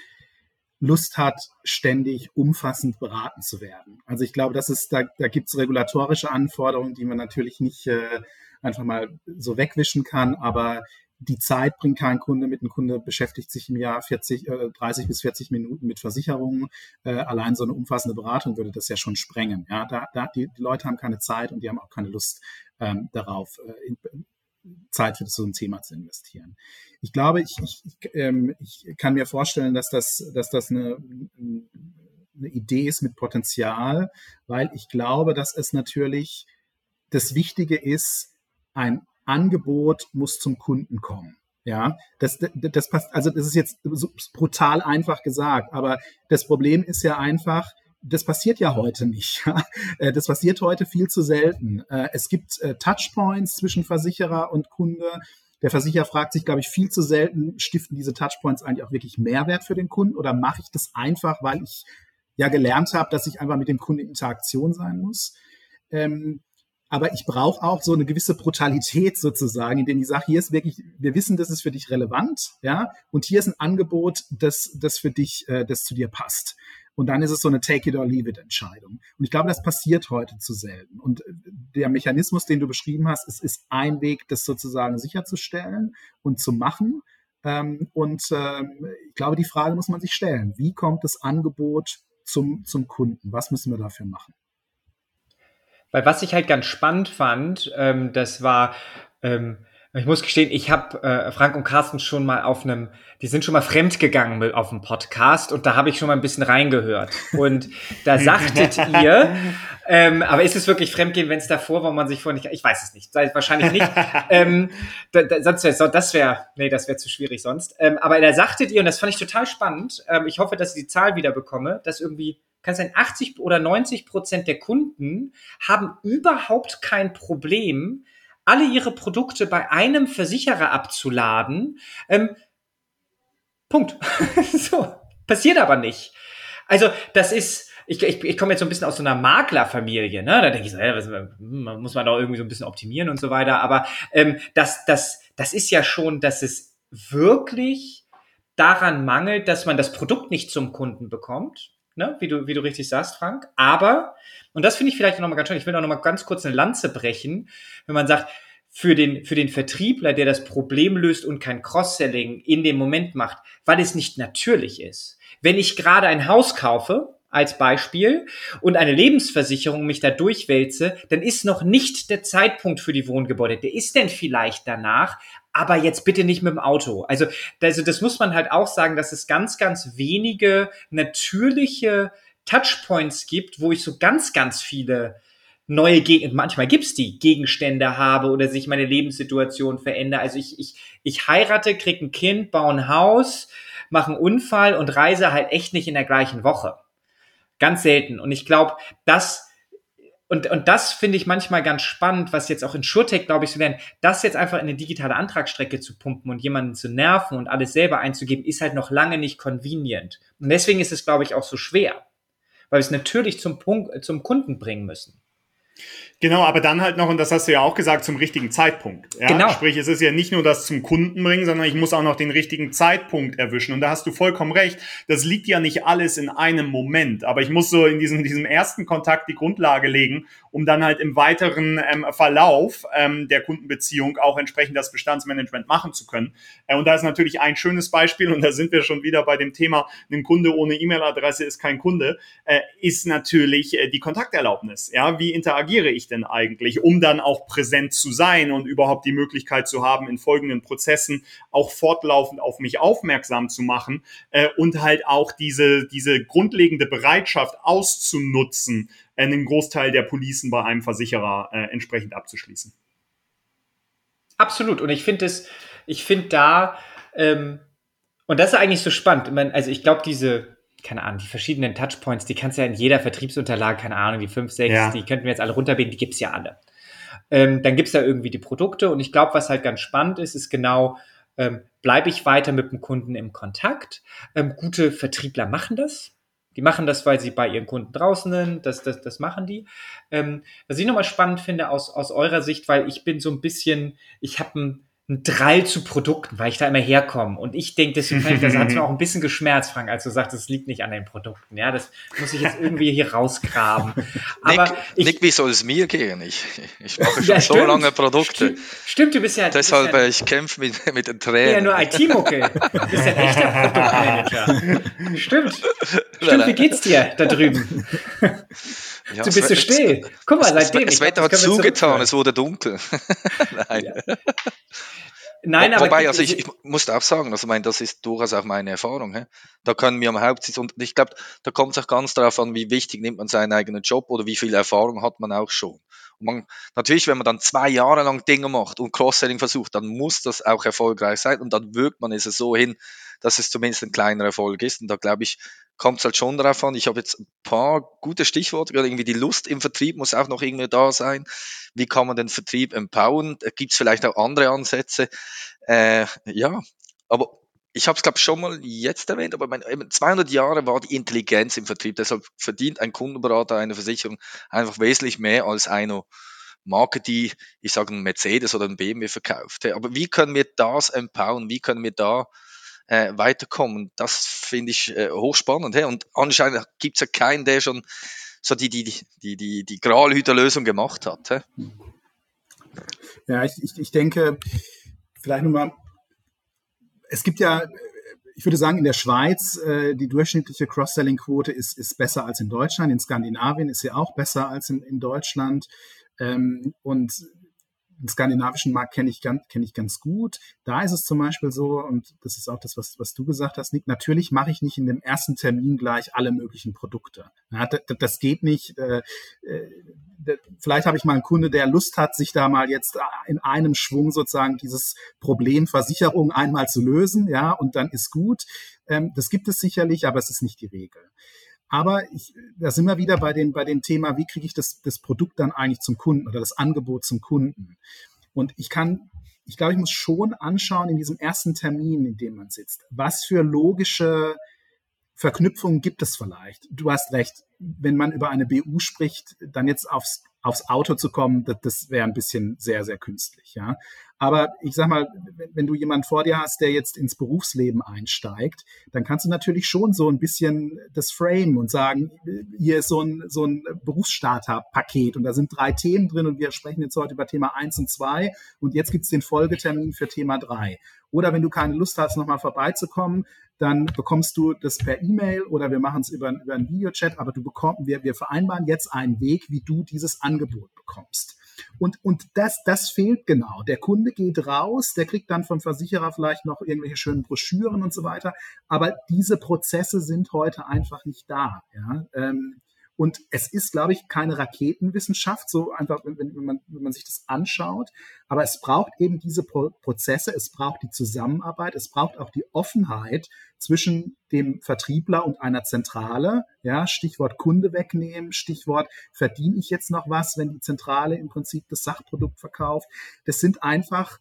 Lust hat, ständig umfassend beraten zu werden. Also ich glaube, das ist, da, da gibt es regulatorische Anforderungen, die man natürlich nicht äh, einfach mal so wegwischen kann, aber die Zeit bringt kein Kunde mit. Ein Kunde beschäftigt sich im Jahr 40, äh, 30 bis 40 Minuten mit Versicherungen. Äh, allein so eine umfassende Beratung würde das ja schon sprengen. Ja, da, da, die, die Leute haben keine Zeit und die haben auch keine Lust ähm, darauf, äh, in, Zeit für so ein Thema zu investieren. Ich glaube, ich, ich, ähm, ich kann mir vorstellen, dass das, dass das eine, eine Idee ist mit Potenzial, weil ich glaube, dass es natürlich das Wichtige ist, ein Angebot muss zum Kunden kommen. Ja, das, das, das passt, also das ist jetzt brutal einfach gesagt, aber das Problem ist ja einfach, das passiert ja heute nicht. Äh, das passiert heute viel zu selten. Äh, es gibt äh, Touchpoints zwischen Versicherer und Kunde. Der Versicherer fragt sich, glaube ich, viel zu selten, stiften diese Touchpoints eigentlich auch wirklich Mehrwert für den Kunden oder mache ich das einfach, weil ich ja gelernt habe, dass ich einfach mit dem Kunden in Interaktion sein muss. Ähm, aber ich brauche auch so eine gewisse Brutalität sozusagen, in dem ich sage, hier ist wirklich, wir wissen, das ist für dich relevant, ja, und hier ist ein Angebot, das, das für dich, äh, das zu dir passt. Und dann ist es so eine Take-it-or-leave-it-Entscheidung. Und ich glaube, das passiert heute zu selten. Und äh, der Mechanismus, den du beschrieben hast, ist, ist ein Weg, das sozusagen sicherzustellen und zu machen. Ähm, und ähm, ich glaube, die Frage muss man sich stellen. Wie kommt das Angebot zum, zum Kunden? Was müssen wir dafür machen? Weil was ich halt ganz spannend fand, ähm, das war, ähm, Ich muss gestehen, ich habe äh, Frank und Carsten schon mal auf einem, die sind schon mal fremdgegangen mit auf dem Podcast und da habe ich schon mal ein bisschen reingehört. Und da sagtet ihr, ähm, aber ist es wirklich Fremdgehen, wenn es davor war, man sich vorher nicht, ich weiß es nicht, wahrscheinlich nicht. ähm, da, da, sonst wär, das wäre, nee, das wäre zu schwierig sonst. Ähm, aber da sagtet ihr, und das fand ich total spannend, ähm, ich hoffe, dass ich die Zahl wieder bekomme, dass irgendwie kann sein, 80 oder 90 Prozent der Kunden haben überhaupt kein Problem, alle ihre Produkte bei einem Versicherer abzuladen. Ähm, Punkt. so, passiert aber nicht. Also, das ist, ich, ich, ich komme jetzt so ein bisschen aus so einer Maklerfamilie, ne? Da denke ich so, ja, was, hm, muss man doch irgendwie so ein bisschen optimieren und so weiter. Aber ähm, das, das, das ist ja schon, dass es wirklich daran mangelt, dass man das Produkt nicht zum Kunden bekommt, ne? wie, du, wie du richtig sagst, Frank. Aber, und das finde ich vielleicht nochmal ganz schön, ich will auch nochmal ganz kurz eine Lanze brechen, wenn man sagt, für den, für den Vertriebler, der das Problem löst und kein Cross-Selling in dem Moment macht, weil es nicht natürlich ist. Wenn ich gerade ein Haus kaufe, als Beispiel, und eine Lebensversicherung mich da durchwälze, dann ist noch nicht der Zeitpunkt für die Wohngebäude. Der ist denn vielleicht danach, aber jetzt bitte nicht mit dem Auto. Also, also das muss man halt auch sagen, dass es ganz, ganz wenige natürliche Touchpoints gibt, wo ich so ganz, ganz viele neue Gegen manchmal gibt's die Gegenstände habe oder sich meine Lebenssituation verändert. Also ich, ich, ich heirate, krieg ein Kind, baue ein Haus, mache einen Unfall und reise halt echt nicht in der gleichen Woche. Ganz selten. Und ich glaube, das und, und das finde ich manchmal ganz spannend, was jetzt auch in SureTech, glaube ich, so werden, das jetzt einfach in eine digitale Antragsstrecke zu pumpen und jemanden zu nerven und alles selber einzugeben, ist halt noch lange nicht convenient. Und deswegen ist es, glaube ich, auch so schwer, weil wir es natürlich zum Punkt, zum Kunden bringen müssen. Genau, aber dann halt noch, und das hast du ja auch gesagt, zum richtigen Zeitpunkt. Ja? Genau. Sprich, es ist ja nicht nur das zum Kunden bringen, sondern ich muss auch noch den richtigen Zeitpunkt erwischen. Und da hast du vollkommen recht. Das liegt ja nicht alles in einem Moment. Aber ich muss so in diesem, diesem ersten Kontakt die Grundlage legen, um dann halt im weiteren ähm, Verlauf ähm, der Kundenbeziehung auch entsprechend das Bestandsmanagement machen zu können. Äh, und da ist natürlich ein schönes Beispiel, und da sind wir schon wieder bei dem Thema, ein Kunde ohne E-Mail-Adresse ist kein Kunde, äh, ist natürlich äh, die Kontakterlaubnis. Ja, wie interagiere ich denn eigentlich, um dann auch präsent zu sein und überhaupt die Möglichkeit zu haben, in folgenden Prozessen auch fortlaufend auf mich aufmerksam zu machen äh, und halt auch diese, diese grundlegende Bereitschaft auszunutzen, einen Großteil der Policen bei einem Versicherer äh, entsprechend abzuschließen. Absolut. Und ich finde es, ich finde da, ähm, und das ist eigentlich so spannend. Ich mein, also ich glaube, diese, keine Ahnung, die verschiedenen Touchpoints, die kannst du ja in jeder Vertriebsunterlage, keine Ahnung, die fünf, sechs, ja. die könnten wir jetzt alle runterbeten, die gibt's ja alle. Ähm, dann gibt's da irgendwie die Produkte und ich glaube, was halt ganz spannend ist, ist genau, ähm, bleibe ich weiter mit dem Kunden im Kontakt. Ähm, gute Vertriebler machen das. Die machen das, weil sie bei ihren Kunden draußen sind. Das, das, das machen die. Ähm, was ich nochmal spannend finde aus, aus eurer Sicht, weil ich bin so ein bisschen, ich habe ein ein Drall zu Produkten, weil ich da immer herkomme. Und ich denke, deswegen kann ich, das hat mir auch ein bisschen geschmerzt, Frank, als du sagst, es liegt nicht an den Produkten. Ja, das muss ich jetzt irgendwie hier rausgraben. Aber Nick, ich, Nick, wie soll es mir gehen? Ich, ich mache schon ja, so lange Produkte. Stimmt, stimmt, du bist ja. Deshalb, bist ja, ich kämpfe mit, mit den Tränen. Ja, nur IT-Mucke. Du bist ja ein echter Produktmanager. Stimmt. Stimmt, wie geht's dir da drüben? Ja, du bist so still. Guck mal, seitdem. Das, das Wetter hat zugetan, es wurde dunkel. Nein. Ja. Nein, aber Wobei, also ich, ich muss auch sagen, also ich meine, das ist durchaus auch meine Erfahrung. He? Da können wir am Hauptsitz und ich glaube, da kommt es auch ganz darauf an, wie wichtig nimmt man seinen eigenen Job oder wie viel Erfahrung hat man auch schon. Und man, natürlich, wenn man dann zwei Jahre lang Dinge macht und Cross-Selling versucht, dann muss das auch erfolgreich sein und dann wirkt man es so hin, dass es zumindest ein kleiner Erfolg ist. Und da glaube ich, kommt es halt schon darauf an. Ich habe jetzt ein paar gute Stichworte, gerade irgendwie die Lust im Vertrieb muss auch noch irgendwie da sein. Wie kann man den Vertrieb empowern? Gibt es vielleicht auch andere Ansätze? Äh, ja, aber ich habe es, glaube ich, schon mal jetzt erwähnt, aber mein, 200 Jahre war die Intelligenz im Vertrieb. Deshalb verdient ein Kundenberater eine Versicherung einfach wesentlich mehr als eine Marke, die, ich sage, ein Mercedes oder ein BMW verkauft. Aber wie können wir das empowern? Wie können wir da äh, weiterkommen. Das finde ich äh, hochspannend. Hey? Und anscheinend gibt es ja keinen, der schon so die, die, die, die, die Gralhüter-Lösung gemacht hat. Hey? Ja, ich, ich, ich denke, vielleicht nochmal, es gibt ja, ich würde sagen, in der Schweiz, äh, die durchschnittliche Cross-Selling-Quote ist, ist besser als in Deutschland. In Skandinavien ist sie auch besser als in, in Deutschland. Ähm, und den skandinavischen Markt kenne ich, ganz, kenne ich ganz gut. Da ist es zum Beispiel so, und das ist auch das, was, was du gesagt hast, Nick, natürlich mache ich nicht in dem ersten Termin gleich alle möglichen Produkte. Ja, das, das geht nicht. Äh, äh, vielleicht habe ich mal einen Kunde, der Lust hat, sich da mal jetzt in einem Schwung sozusagen dieses Problem Versicherung einmal zu lösen, ja, und dann ist gut. Ähm, das gibt es sicherlich, aber es ist nicht die Regel. Aber ich, da sind wir wieder bei dem, bei dem Thema, wie kriege ich das, das Produkt dann eigentlich zum Kunden oder das Angebot zum Kunden? Und ich kann, ich glaube, ich muss schon anschauen in diesem ersten Termin, in dem man sitzt, was für logische Verknüpfungen gibt es vielleicht. Du hast recht, wenn man über eine BU spricht, dann jetzt aufs, aufs Auto zu kommen, das, das wäre ein bisschen sehr, sehr künstlich, ja. Aber ich sag mal, wenn, du jemanden vor dir hast, der jetzt ins Berufsleben einsteigt, dann kannst du natürlich schon so ein bisschen das Frame und sagen, hier ist so ein, so ein Berufsstarter-Paket und da sind drei Themen drin und wir sprechen jetzt heute über Thema eins und zwei und jetzt gibt's den Folgetermin für Thema drei. Oder wenn du keine Lust hast, nochmal vorbeizukommen, dann bekommst du das per E-Mail oder wir machen es über, über einen Videochat, aber du bekommst, wir, wir vereinbaren jetzt einen Weg, wie du dieses Angebot bekommst. Und, und das, das fehlt genau. Der Kunde geht raus, der kriegt dann vom Versicherer vielleicht noch irgendwelche schönen Broschüren und so weiter. Aber diese Prozesse sind heute einfach nicht da. Ja? Ähm, und es ist, glaube ich, keine Raketenwissenschaft, so einfach, wenn, wenn, man, wenn man sich das anschaut. Aber es braucht eben diese Pro Prozesse, es braucht die Zusammenarbeit, es braucht auch die Offenheit zwischen dem Vertriebler und einer Zentrale. Ja, Stichwort Kunde wegnehmen, Stichwort verdiene ich jetzt noch was, wenn die Zentrale im Prinzip das Sachprodukt verkauft. Das sind einfach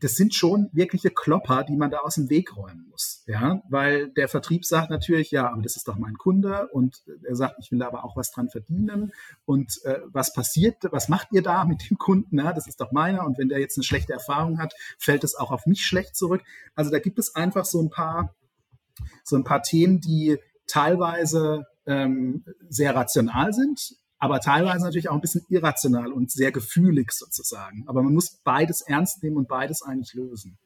das sind schon wirkliche Klopper, die man da aus dem Weg räumen muss. Ja, weil der Vertrieb sagt natürlich, ja, aber das ist doch mein Kunde und er sagt, ich will aber auch was dran verdienen. Und äh, was passiert, was macht ihr da mit dem Kunden? Ja, das ist doch meiner. Und wenn der jetzt eine schlechte Erfahrung hat, fällt es auch auf mich schlecht zurück. Also da gibt es einfach so ein paar, so ein paar Themen, die teilweise ähm, sehr rational sind, aber teilweise natürlich auch ein bisschen irrational und sehr gefühlig sozusagen. Aber man muss beides ernst nehmen und beides eigentlich lösen.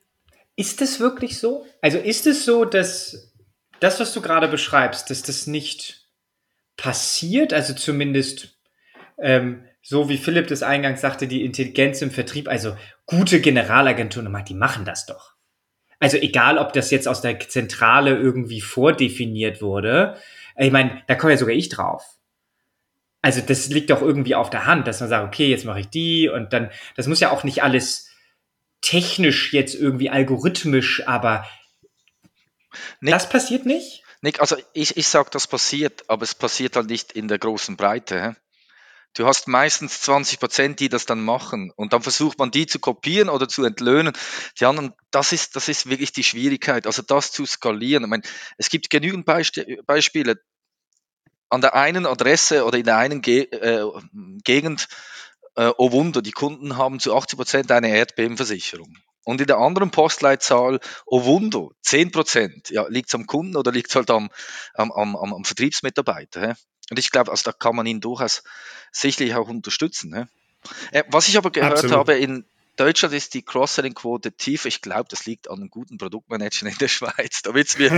Ist das wirklich so? Also ist es so, dass das, was du gerade beschreibst, dass das nicht passiert? Also zumindest ähm, so wie Philipp das eingangs sagte, die Intelligenz im Vertrieb, also gute Generalagenturen, die machen das doch. Also egal, ob das jetzt aus der Zentrale irgendwie vordefiniert wurde. Ich meine, da komme ja sogar ich drauf also das liegt doch irgendwie auf der Hand, dass man sagt, okay, jetzt mache ich die und dann, das muss ja auch nicht alles technisch jetzt irgendwie algorithmisch, aber Nick, das passiert nicht? Nick, also ich, ich sage, das passiert, aber es passiert halt nicht in der großen Breite. Du hast meistens 20 Prozent, die das dann machen und dann versucht man die zu kopieren oder zu entlöhnen. Die anderen, das ist, das ist wirklich die Schwierigkeit, also das zu skalieren. Ich meine, es gibt genügend Beispiele an der einen Adresse oder in der einen Ge äh, Gegend, äh, oh Wunder, die Kunden haben zu 80 Prozent eine Erdbebenversicherung. Und in der anderen Postleitzahl, oh Wunder, 10 Prozent. Ja, liegt es am Kunden oder liegt es halt am, am, am, am Vertriebsmitarbeiter? Hä? Und ich glaube, also da kann man ihn durchaus sicherlich auch unterstützen. Hä? Äh, was ich aber gehört Absolut. habe in Deutschland ist die Cross-Selling-Quote tief. Ich glaube, das liegt an einem guten Produktmanager in der Schweiz. Damit wir,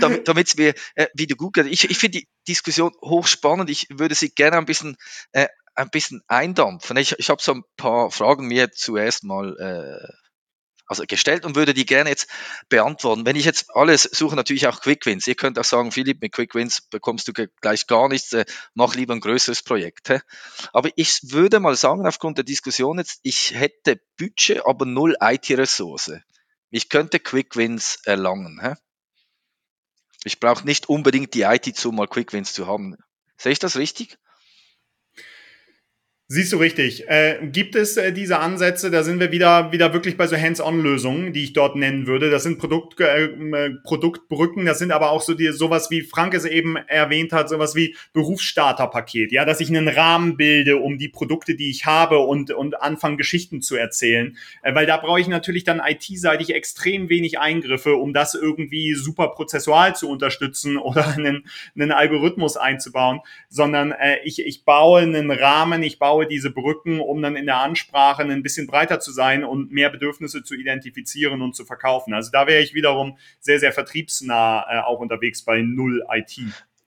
damit, damit wir äh, wieder gut gehen. Ich, ich finde die Diskussion hochspannend. Ich würde sie gerne ein bisschen, äh, ein bisschen eindampfen. Ich, ich habe so ein paar Fragen mir zuerst mal äh, also gestellt und würde die gerne jetzt beantworten. Wenn ich jetzt alles suche, natürlich auch Quick Wins. Ihr könnt auch sagen, Philipp, mit Quick Wins bekommst du gleich gar nichts, äh, mach lieber ein größeres Projekt. Hä? Aber ich würde mal sagen, aufgrund der Diskussion jetzt, ich hätte Budget, aber null IT-Ressource. Ich könnte Quick Wins erlangen. Hä? Ich brauche nicht unbedingt die IT, um mal Quick Wins zu haben. Sehe ich das richtig? Siehst du richtig. Äh, gibt es äh, diese Ansätze, da sind wir wieder, wieder wirklich bei so Hands-on-Lösungen, die ich dort nennen würde. Das sind Produkt, äh, äh, Produktbrücken, das sind aber auch so die, sowas wie Frank es eben erwähnt hat, sowas wie Berufsstarterpaket, ja, dass ich einen Rahmen bilde um die Produkte, die ich habe und, und anfange Geschichten zu erzählen. Äh, weil da brauche ich natürlich dann IT-seitig extrem wenig Eingriffe, um das irgendwie super prozessual zu unterstützen oder einen, einen Algorithmus einzubauen, sondern äh, ich, ich baue einen Rahmen, ich baue baue diese Brücken, um dann in der Ansprache ein bisschen breiter zu sein und mehr Bedürfnisse zu identifizieren und zu verkaufen. Also da wäre ich wiederum sehr, sehr vertriebsnah äh, auch unterwegs bei Null IT.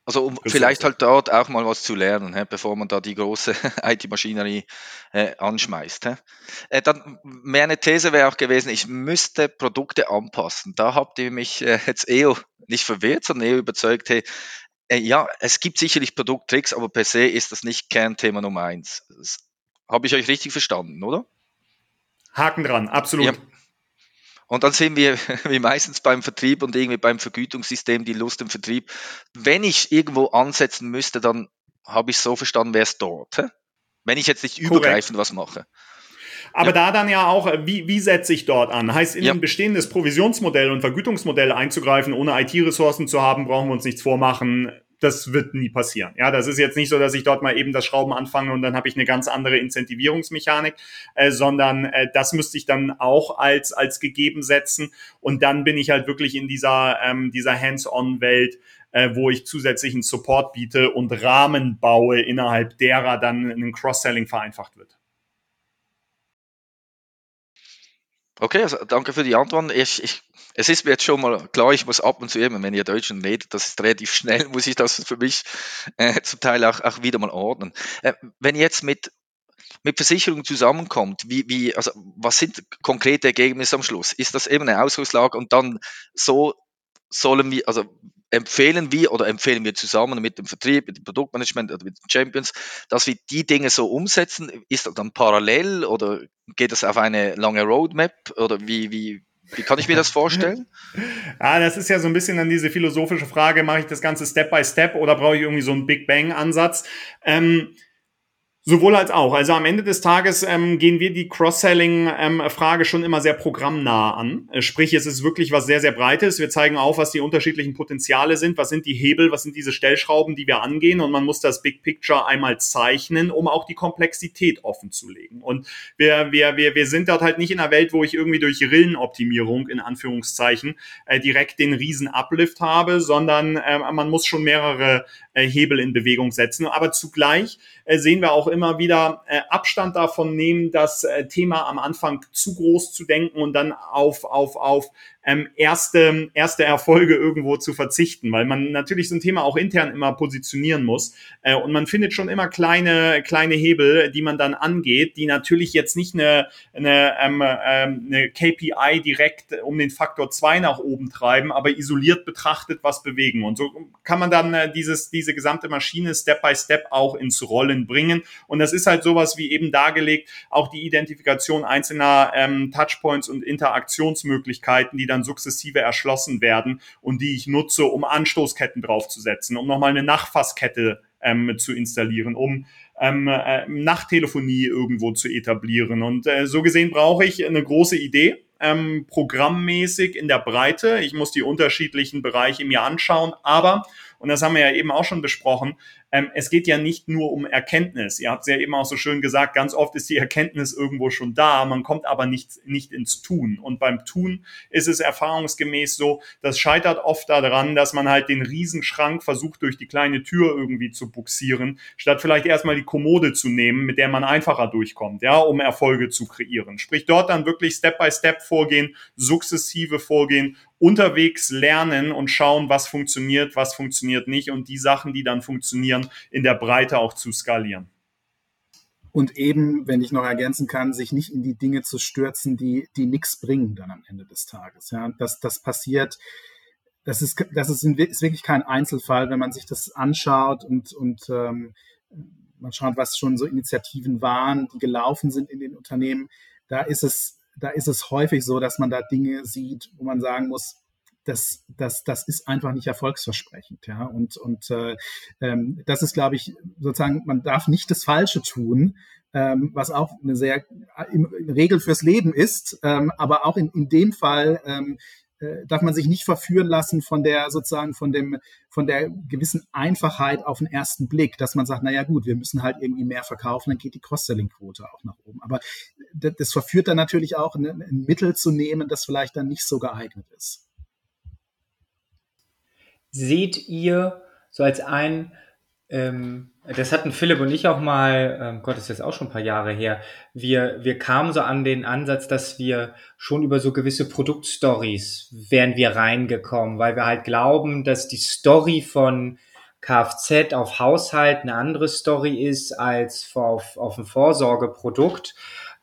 Also um vielleicht halt dort auch mal was zu lernen, he, bevor man da die große IT-Maschinerie äh, anschmeißt. Äh, dann mehr eine These wäre auch gewesen, ich müsste Produkte anpassen. Da habt ihr mich äh, jetzt eher nicht verwirrt, sondern eher überzeugt, hey, ja, es gibt sicherlich Produkttricks, aber per se ist das nicht Kernthema Nummer eins. Habe ich euch richtig verstanden, oder? Haken dran, absolut. Ja. Und dann sehen wir, wie meistens beim Vertrieb und irgendwie beim Vergütungssystem die Lust im Vertrieb. Wenn ich irgendwo ansetzen müsste, dann habe ich so verstanden, wäre es dort. Hä? Wenn ich jetzt nicht übergreifend was mache. Aber ja. da dann ja auch, wie, wie setze ich dort an? Heißt, in ja. ein bestehendes Provisionsmodell und Vergütungsmodell einzugreifen, ohne IT-Ressourcen zu haben, brauchen wir uns nichts vormachen das wird nie passieren. Ja, das ist jetzt nicht so, dass ich dort mal eben das Schrauben anfange und dann habe ich eine ganz andere Incentivierungsmechanik, äh, sondern äh, das müsste ich dann auch als als gegeben setzen und dann bin ich halt wirklich in dieser ähm, dieser Hands-on-Welt, äh, wo ich zusätzlichen Support biete und Rahmen baue, innerhalb derer dann ein Cross-Selling vereinfacht wird. Okay, also danke für die Antwort. Ich, ich es ist mir jetzt schon mal klar, ich muss ab und zu eben, wenn ihr Deutschen redet, das ist relativ schnell, muss ich das für mich äh, zum Teil auch, auch wieder mal ordnen. Äh, wenn ihr jetzt mit mit Versicherungen zusammenkommt, wie, wie, also was sind konkrete Ergebnisse am Schluss? Ist das eben eine Ausgangslage und dann so sollen wir, also empfehlen wir oder empfehlen wir zusammen mit dem Vertrieb, mit dem Produktmanagement oder mit den Champions, dass wir die Dinge so umsetzen? Ist das dann parallel oder geht das auf eine lange Roadmap oder wie, wie, wie kann ich mir das vorstellen? Ja, das ist ja so ein bisschen dann diese philosophische Frage, mache ich das Ganze Step by Step oder brauche ich irgendwie so einen Big Bang Ansatz? Ähm, Sowohl als auch. Also am Ende des Tages ähm, gehen wir die Cross-Selling-Frage ähm, schon immer sehr programmnah an. Äh, sprich, es ist wirklich was sehr, sehr Breites. Wir zeigen auf, was die unterschiedlichen Potenziale sind, was sind die Hebel, was sind diese Stellschrauben, die wir angehen. Und man muss das Big Picture einmal zeichnen, um auch die Komplexität offen zu legen. Und wir, wir, wir, wir sind dort halt nicht in einer Welt, wo ich irgendwie durch Rillenoptimierung in Anführungszeichen äh, direkt den riesen Uplift habe, sondern äh, man muss schon mehrere Hebel in Bewegung setzen. Aber zugleich äh, sehen wir auch immer wieder äh, Abstand davon nehmen, das äh, Thema am Anfang zu groß zu denken und dann auf, auf, auf ähm, erste, erste Erfolge irgendwo zu verzichten, weil man natürlich so ein Thema auch intern immer positionieren muss. Äh, und man findet schon immer kleine, kleine Hebel, die man dann angeht, die natürlich jetzt nicht eine, eine, ähm, ähm, eine KPI direkt um den Faktor zwei nach oben treiben, aber isoliert betrachtet was bewegen. Und so kann man dann äh, dieses, diese gesamte Maschine Step by Step auch ins Rollen bringen. Und das ist halt sowas wie eben dargelegt, auch die Identifikation einzelner ähm, Touchpoints und Interaktionsmöglichkeiten, die dann dann sukzessive erschlossen werden und die ich nutze, um Anstoßketten draufzusetzen, um nochmal eine Nachfasskette ähm, zu installieren, um ähm, äh, Nachtelefonie irgendwo zu etablieren. Und äh, so gesehen brauche ich eine große Idee, ähm, programmmäßig in der Breite. Ich muss die unterschiedlichen Bereiche mir anschauen, aber, und das haben wir ja eben auch schon besprochen, ähm, es geht ja nicht nur um Erkenntnis. Ihr habt es ja eben auch so schön gesagt, ganz oft ist die Erkenntnis irgendwo schon da, man kommt aber nicht, nicht ins Tun. Und beim Tun ist es erfahrungsgemäß so, das scheitert oft daran, dass man halt den Riesenschrank versucht, durch die kleine Tür irgendwie zu buxieren, statt vielleicht erstmal die Kommode zu nehmen, mit der man einfacher durchkommt, ja, um Erfolge zu kreieren. Sprich, dort dann wirklich Step by Step vorgehen, sukzessive vorgehen unterwegs lernen und schauen, was funktioniert, was funktioniert nicht und die Sachen, die dann funktionieren, in der Breite auch zu skalieren. Und eben, wenn ich noch ergänzen kann, sich nicht in die Dinge zu stürzen, die, die nichts bringen dann am Ende des Tages. Ja, das, das passiert, das ist, das ist, ist wirklich kein Einzelfall, wenn man sich das anschaut und, und ähm, man schaut, was schon so Initiativen waren, die gelaufen sind in den Unternehmen. Da ist es da ist es häufig so, dass man da Dinge sieht, wo man sagen muss, das, das, das ist einfach nicht erfolgsversprechend. Ja? Und, und äh, ähm, das ist, glaube ich, sozusagen, man darf nicht das Falsche tun, ähm, was auch eine sehr eine Regel fürs Leben ist, ähm, aber auch in, in dem Fall ähm, äh, darf man sich nicht verführen lassen von der sozusagen von dem von der gewissen Einfachheit auf den ersten Blick, dass man sagt, na ja gut, wir müssen halt irgendwie mehr verkaufen, dann geht die Cross-Selling-Quote auch nach oben. Aber das, das verführt dann natürlich auch ein, ein Mittel zu nehmen, das vielleicht dann nicht so geeignet ist. Seht ihr so als ein ähm, das hatten Philipp und ich auch mal, ähm, Gott, ist jetzt auch schon ein paar Jahre her. Wir, wir kamen so an den Ansatz, dass wir schon über so gewisse Produktstories wären wir reingekommen, weil wir halt glauben, dass die Story von Kfz auf Haushalt eine andere Story ist als auf, auf ein Vorsorgeprodukt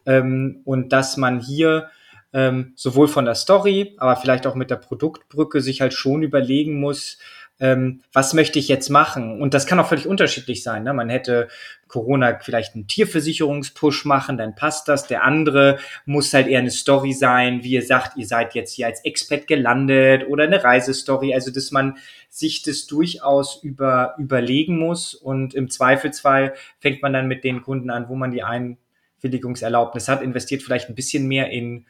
ähm, und dass man hier ähm, sowohl von der Story, aber vielleicht auch mit der Produktbrücke sich halt schon überlegen muss, ähm, was möchte ich jetzt machen? Und das kann auch völlig unterschiedlich sein. Ne? Man hätte Corona vielleicht einen Tierversicherungspush machen, dann passt das. Der andere muss halt eher eine Story sein, wie ihr sagt, ihr seid jetzt hier als Expat gelandet oder eine Reisestory. Also, dass man sich das durchaus über, überlegen muss und im Zweifelsfall fängt man dann mit den Kunden an, wo man die Einwilligungserlaubnis hat, investiert vielleicht ein bisschen mehr in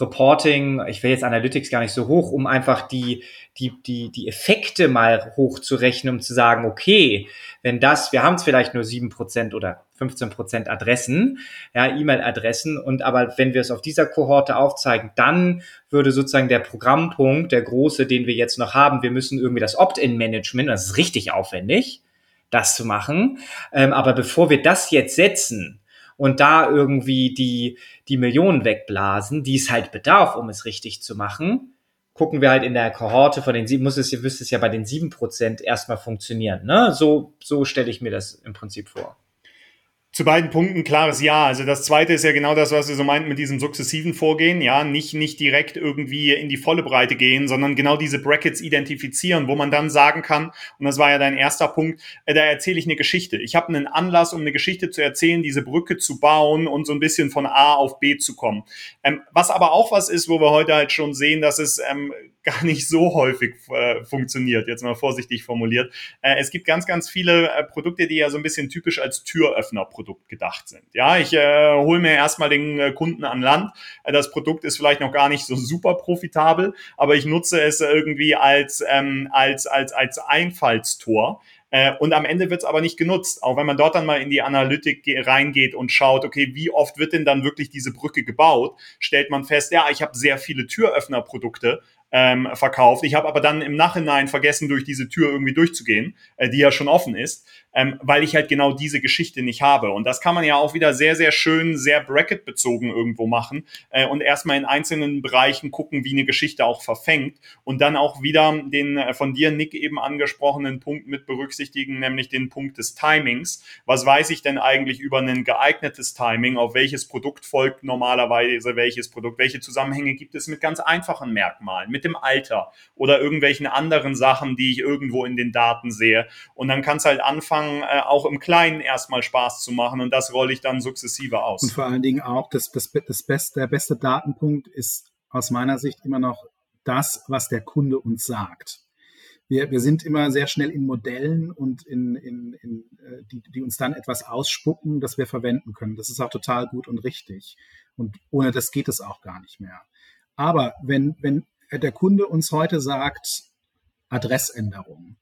Reporting, ich will jetzt Analytics gar nicht so hoch, um einfach die, die, die, die Effekte mal hochzurechnen, um zu sagen, okay, wenn das, wir haben es vielleicht nur sieben Prozent oder 15 Prozent Adressen, ja, E-Mail-Adressen, und aber wenn wir es auf dieser Kohorte aufzeigen, dann würde sozusagen der Programmpunkt, der große, den wir jetzt noch haben, wir müssen irgendwie das Opt-in-Management, das ist richtig aufwendig, das zu machen. Ähm, aber bevor wir das jetzt setzen, und da irgendwie die, die Millionen wegblasen, die es halt bedarf, um es richtig zu machen, gucken wir halt in der Kohorte von den sieben, muss es, ihr wisst es ja bei den sieben Prozent erstmal funktionieren. Ne? So, so stelle ich mir das im Prinzip vor. Zu beiden Punkten klares Ja. Also das zweite ist ja genau das, was wir so meinten mit diesem sukzessiven Vorgehen. Ja, nicht, nicht direkt irgendwie in die volle Breite gehen, sondern genau diese Brackets identifizieren, wo man dann sagen kann, und das war ja dein erster Punkt, äh, da erzähle ich eine Geschichte. Ich habe einen Anlass, um eine Geschichte zu erzählen, diese Brücke zu bauen und so ein bisschen von A auf B zu kommen. Ähm, was aber auch was ist, wo wir heute halt schon sehen, dass es ähm, gar nicht so häufig äh, funktioniert, jetzt mal vorsichtig formuliert. Äh, es gibt ganz, ganz viele äh, Produkte, die ja so ein bisschen typisch als Türöffnerprodukt gedacht sind. Ja, ich äh, hole mir erstmal den äh, Kunden an Land. Äh, das Produkt ist vielleicht noch gar nicht so super profitabel, aber ich nutze es irgendwie als, ähm, als, als, als Einfallstor. Äh, und am Ende wird es aber nicht genutzt. Auch wenn man dort dann mal in die Analytik reingeht und schaut, okay, wie oft wird denn dann wirklich diese Brücke gebaut, stellt man fest, ja, ich habe sehr viele Türöffnerprodukte, ähm, verkauft. Ich habe aber dann im Nachhinein vergessen, durch diese Tür irgendwie durchzugehen, äh, die ja schon offen ist ähm, weil ich halt genau diese Geschichte nicht habe. Und das kann man ja auch wieder sehr, sehr schön, sehr bracketbezogen irgendwo machen äh, und erstmal in einzelnen Bereichen gucken, wie eine Geschichte auch verfängt und dann auch wieder den äh, von dir, Nick, eben angesprochenen Punkt mit berücksichtigen, nämlich den Punkt des Timings. Was weiß ich denn eigentlich über ein geeignetes Timing? Auf welches Produkt folgt normalerweise welches Produkt? Welche Zusammenhänge gibt es mit ganz einfachen Merkmalen, mit dem Alter oder irgendwelchen anderen Sachen, die ich irgendwo in den Daten sehe? Und dann kann es halt anfangen, anfangen, äh, auch im Kleinen erstmal Spaß zu machen und das rolle ich dann sukzessive aus. Und vor allen Dingen auch das, das, das beste, der beste Datenpunkt ist aus meiner Sicht immer noch das, was der Kunde uns sagt. Wir, wir sind immer sehr schnell in Modellen und in, in, in äh, die, die uns dann etwas ausspucken, das wir verwenden können. Das ist auch total gut und richtig. Und ohne das geht es auch gar nicht mehr. Aber wenn, wenn der Kunde uns heute sagt, Adressänderung,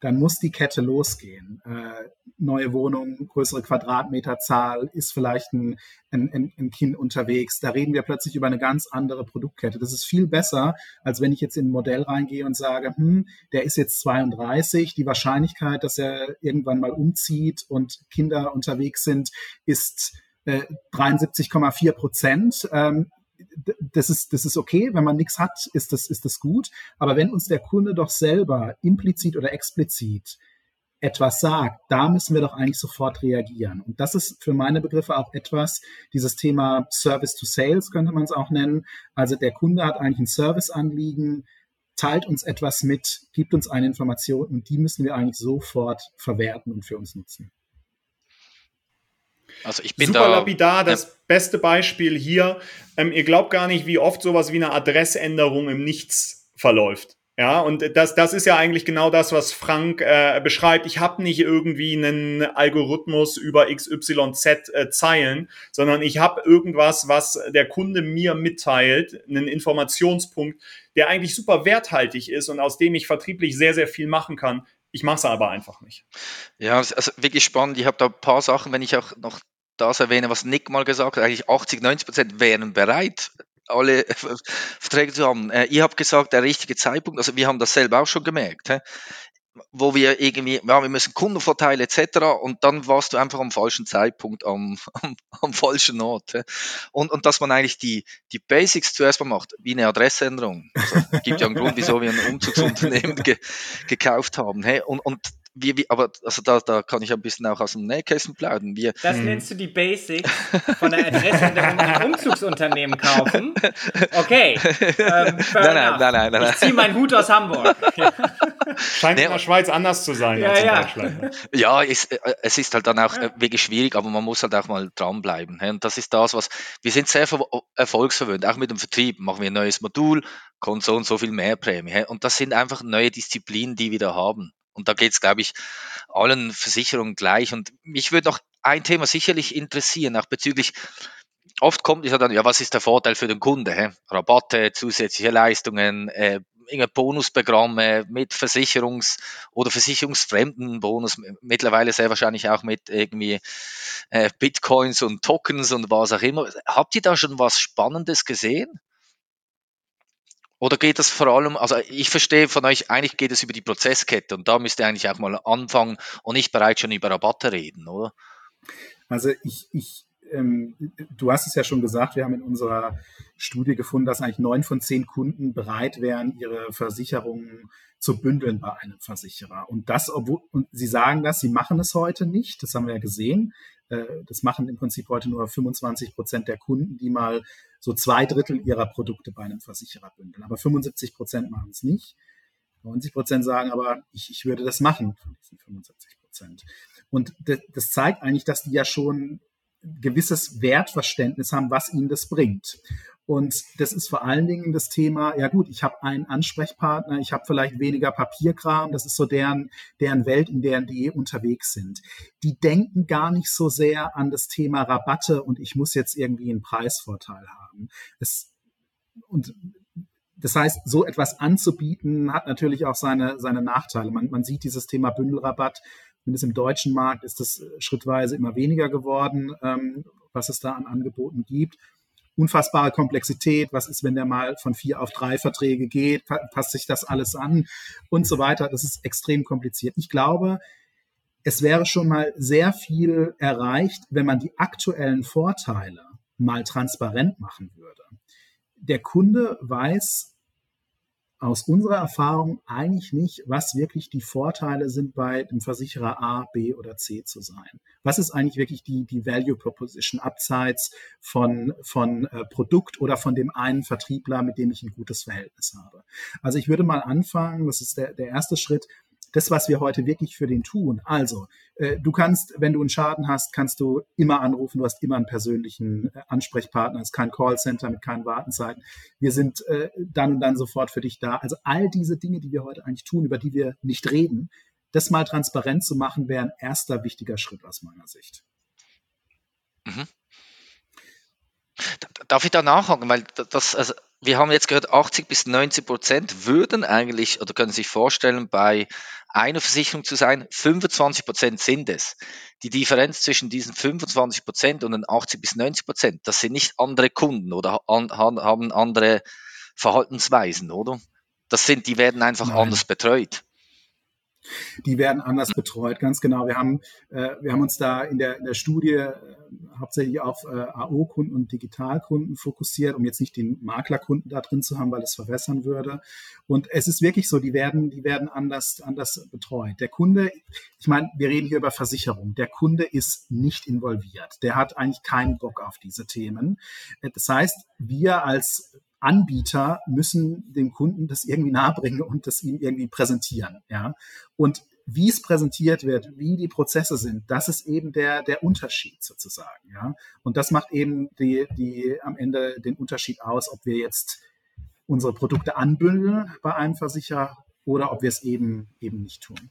dann muss die Kette losgehen. Äh, neue Wohnung, größere Quadratmeterzahl, ist vielleicht ein, ein, ein Kind unterwegs. Da reden wir plötzlich über eine ganz andere Produktkette. Das ist viel besser, als wenn ich jetzt in ein Modell reingehe und sage, hm, der ist jetzt 32, die Wahrscheinlichkeit, dass er irgendwann mal umzieht und Kinder unterwegs sind, ist 73,4 äh, Prozent. Ähm, das ist, das ist okay, wenn man nichts hat, ist das, ist das gut. Aber wenn uns der Kunde doch selber implizit oder explizit etwas sagt, da müssen wir doch eigentlich sofort reagieren. Und das ist für meine Begriffe auch etwas, dieses Thema Service to Sales könnte man es auch nennen. Also der Kunde hat eigentlich ein Serviceanliegen, teilt uns etwas mit, gibt uns eine Information und die müssen wir eigentlich sofort verwerten und für uns nutzen. Also ich bin Super da, lapidar, das ja. beste Beispiel hier. Ähm, ihr glaubt gar nicht, wie oft sowas wie eine Adressänderung im Nichts verläuft. Ja, und das, das ist ja eigentlich genau das, was Frank äh, beschreibt. Ich habe nicht irgendwie einen Algorithmus über XYZ äh, Zeilen, sondern ich habe irgendwas, was der Kunde mir mitteilt, einen Informationspunkt, der eigentlich super werthaltig ist und aus dem ich vertrieblich sehr, sehr viel machen kann. Ich mache es aber einfach nicht. Ja, also wirklich spannend. Ich habe da ein paar Sachen, wenn ich auch noch das erwähne, was Nick mal gesagt hat, eigentlich 80, 90 Prozent wären bereit, alle Verträge zu haben. Äh, ihr habt gesagt, der richtige Zeitpunkt, also wir haben das selber auch schon gemerkt wo wir irgendwie, ja, wir müssen Kundenvorteile etc. Und dann warst du einfach am falschen Zeitpunkt am, am, am falschen Ort. Und, und dass man eigentlich die, die Basics zuerst mal macht, wie eine Adressänderung. Also, gibt ja einen Grund, wieso wir ein Umzugsunternehmen ge, gekauft haben. Und, und wir, wir, aber also da, da kann ich ein bisschen auch aus dem Nähkästchen plaudern. Wir, das hm. nennst du die Basics von der Adressänderung ein Umzugsunternehmen kaufen? Okay. Ähm, nein, nein, nein, nein, nein, Ich ziehe meinen Hut aus Hamburg. Scheint nee, in der Schweiz anders zu sein ja, als in ja. Deutschland. Ne? Ja, es, äh, es ist halt dann auch ja. wirklich schwierig, aber man muss halt auch mal dranbleiben. Und das ist das, was wir sind sehr erfolgsverwöhnt, auch mit dem Vertrieb. Machen wir ein neues Modul, kommt so und so viel mehr Prämie. Und das sind einfach neue Disziplinen, die wir da haben. Und da geht es, glaube ich, allen Versicherungen gleich. Und mich würde noch ein Thema sicherlich interessieren, auch bezüglich, oft kommt es ja dann, ja, was ist der Vorteil für den Kunde? Hä? Rabatte, zusätzliche Leistungen, äh, Bonusprogramme mit Versicherungs- oder versicherungsfremden Bonus, mittlerweile sehr wahrscheinlich auch mit irgendwie äh, Bitcoins und Tokens und was auch immer. Habt ihr da schon was Spannendes gesehen? Oder geht das vor allem, also ich verstehe von euch, eigentlich geht es über die Prozesskette und da müsst ihr eigentlich auch mal anfangen und nicht bereits schon über Rabatte reden, oder? Also ich, ich ähm, du hast es ja schon gesagt, wir haben in unserer Studie gefunden, dass eigentlich neun von zehn Kunden bereit wären, ihre Versicherungen zu bündeln bei einem Versicherer. Und das, obwohl, und sie sagen das, sie machen es heute nicht, das haben wir ja gesehen. Äh, das machen im Prinzip heute nur 25 Prozent der Kunden, die mal so zwei Drittel ihrer Produkte bei einem Versicherer bündeln. Aber 75 Prozent machen es nicht. 90 Prozent sagen aber, ich, ich würde das machen von diesen 75 Prozent. Und das zeigt eigentlich, dass die ja schon gewisses Wertverständnis haben, was ihnen das bringt. Und das ist vor allen Dingen das Thema, ja gut, ich habe einen Ansprechpartner, ich habe vielleicht weniger Papierkram, das ist so deren, deren Welt, in der die unterwegs sind. Die denken gar nicht so sehr an das Thema Rabatte und ich muss jetzt irgendwie einen Preisvorteil haben. Es, und das heißt, so etwas anzubieten, hat natürlich auch seine, seine Nachteile. Man, man sieht dieses Thema Bündelrabatt Zumindest im deutschen Markt ist das äh, schrittweise immer weniger geworden, ähm, was es da an Angeboten gibt. Unfassbare Komplexität. Was ist, wenn der mal von vier auf drei Verträge geht? Passt sich das alles an? Und so weiter. Das ist extrem kompliziert. Ich glaube, es wäre schon mal sehr viel erreicht, wenn man die aktuellen Vorteile mal transparent machen würde. Der Kunde weiß, aus unserer Erfahrung eigentlich nicht, was wirklich die Vorteile sind, bei dem Versicherer A, B oder C zu sein. Was ist eigentlich wirklich die, die Value Proposition abseits von, von äh, Produkt oder von dem einen Vertriebler, mit dem ich ein gutes Verhältnis habe? Also ich würde mal anfangen, das ist der, der erste Schritt, das, was wir heute wirklich für den tun. Also, äh, du kannst, wenn du einen Schaden hast, kannst du immer anrufen. Du hast immer einen persönlichen äh, Ansprechpartner. Es ist kein Callcenter mit keinen Wartenzeiten. Wir sind äh, dann und dann sofort für dich da. Also all diese Dinge, die wir heute eigentlich tun, über die wir nicht reden, das mal transparent zu machen, wäre ein erster wichtiger Schritt aus meiner Sicht. Darf ich da nachhaken? Weil das, also wir haben jetzt gehört, 80 bis 90 Prozent würden eigentlich oder können sich vorstellen, bei einer Versicherung zu sein. 25 Prozent sind es. Die Differenz zwischen diesen 25 Prozent und den 80 bis 90 Prozent, das sind nicht andere Kunden oder an, haben andere Verhaltensweisen, oder? Das sind, die werden einfach Nein. anders betreut die werden anders betreut, ganz genau. Wir haben, äh, wir haben uns da in der, in der Studie hauptsächlich auf äh, AO-Kunden und Digitalkunden fokussiert, um jetzt nicht den Maklerkunden da drin zu haben, weil es verwässern würde. Und es ist wirklich so, die werden, die werden anders, anders betreut. Der Kunde, ich meine, wir reden hier über Versicherung. Der Kunde ist nicht involviert. Der hat eigentlich keinen Bock auf diese Themen. Das heißt, wir als Anbieter müssen dem Kunden das irgendwie nahebringen und das ihm irgendwie präsentieren. Ja? Und wie es präsentiert wird, wie die Prozesse sind, das ist eben der, der Unterschied sozusagen. Ja? Und das macht eben die, die am Ende den Unterschied aus, ob wir jetzt unsere Produkte anbündeln bei einem Versicherer oder ob wir es eben eben nicht tun.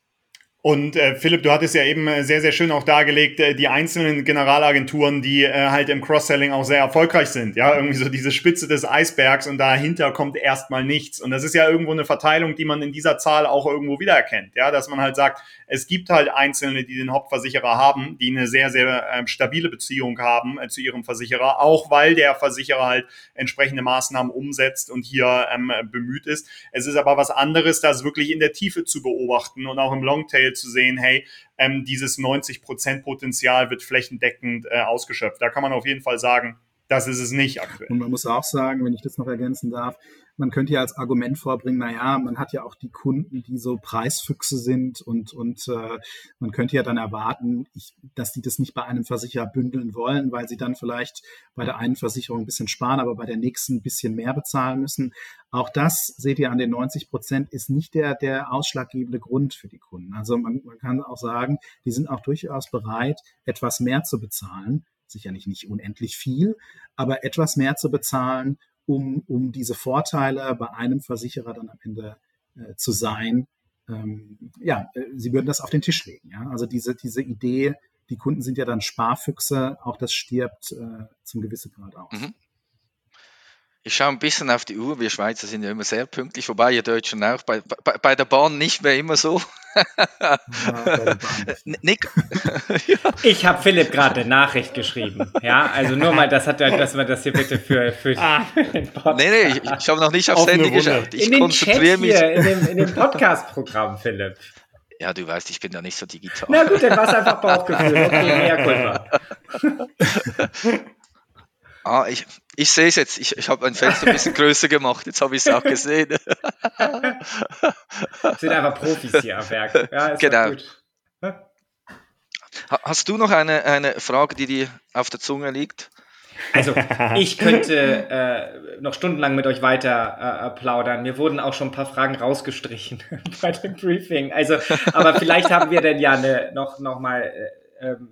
Und äh, Philipp, du hattest ja eben äh, sehr, sehr schön auch dargelegt, äh, die einzelnen Generalagenturen, die äh, halt im Cross-Selling auch sehr erfolgreich sind. Ja, irgendwie so diese Spitze des Eisbergs und dahinter kommt erstmal nichts. Und das ist ja irgendwo eine Verteilung, die man in dieser Zahl auch irgendwo wiedererkennt. Ja, dass man halt sagt, es gibt halt Einzelne, die den Hauptversicherer haben, die eine sehr, sehr äh, stabile Beziehung haben äh, zu ihrem Versicherer, auch weil der Versicherer halt entsprechende Maßnahmen umsetzt und hier ähm, bemüht ist. Es ist aber was anderes, das wirklich in der Tiefe zu beobachten und auch im Longtail zu sehen, hey, ähm, dieses 90% Potenzial wird flächendeckend äh, ausgeschöpft. Da kann man auf jeden Fall sagen, das ist es nicht aktuell. Und man muss auch sagen, wenn ich das noch ergänzen darf, man könnte ja als Argument vorbringen, naja, man hat ja auch die Kunden, die so Preisfüchse sind und, und äh, man könnte ja dann erwarten, ich, dass die das nicht bei einem Versicherer bündeln wollen, weil sie dann vielleicht bei der einen Versicherung ein bisschen sparen, aber bei der nächsten ein bisschen mehr bezahlen müssen. Auch das seht ihr an den 90 Prozent ist nicht der, der ausschlaggebende Grund für die Kunden. Also man, man kann auch sagen, die sind auch durchaus bereit, etwas mehr zu bezahlen. Sicherlich nicht unendlich viel, aber etwas mehr zu bezahlen, um, um diese Vorteile bei einem Versicherer dann am Ende äh, zu sein. Ähm, ja, äh, sie würden das auf den Tisch legen. Ja? Also diese, diese Idee, die Kunden sind ja dann Sparfüchse, auch das stirbt äh, zum gewissen Grad aus. Mhm. Ich schaue ein bisschen auf die Uhr. Wir Schweizer sind ja immer sehr pünktlich, wobei ihr Deutschen auch. Bei, bei, bei der Bahn nicht mehr immer so. Ja, Nick? Ich habe Philipp gerade eine Nachricht geschrieben. Ja, also nur mal, das hat, dass wir das hier bitte für, für ah. den Podcast. Nee, nee, ich, ich habe noch nicht aufs Handy geschaut. Ich in konzentriere mich. Hier, in dem, in dem Podcast-Programm, Philipp. Ja, du weißt, ich bin ja nicht so digital. Na gut, dann war es einfach Bauchgefühl. Okay, mehr Kulpa. Ah, ich, ich sehe es jetzt. Ich, ich habe mein Fenster ein bisschen größer gemacht. Jetzt habe ich es auch gesehen. sind einfach Profis hier am Werk. Ja, genau. Hast du noch eine, eine Frage, die dir auf der Zunge liegt? Also, ich könnte äh, noch stundenlang mit euch weiter äh, plaudern. Mir wurden auch schon ein paar Fragen rausgestrichen bei dem Briefing. Also, aber vielleicht haben wir dann ja eine, noch, noch mal äh, ähm,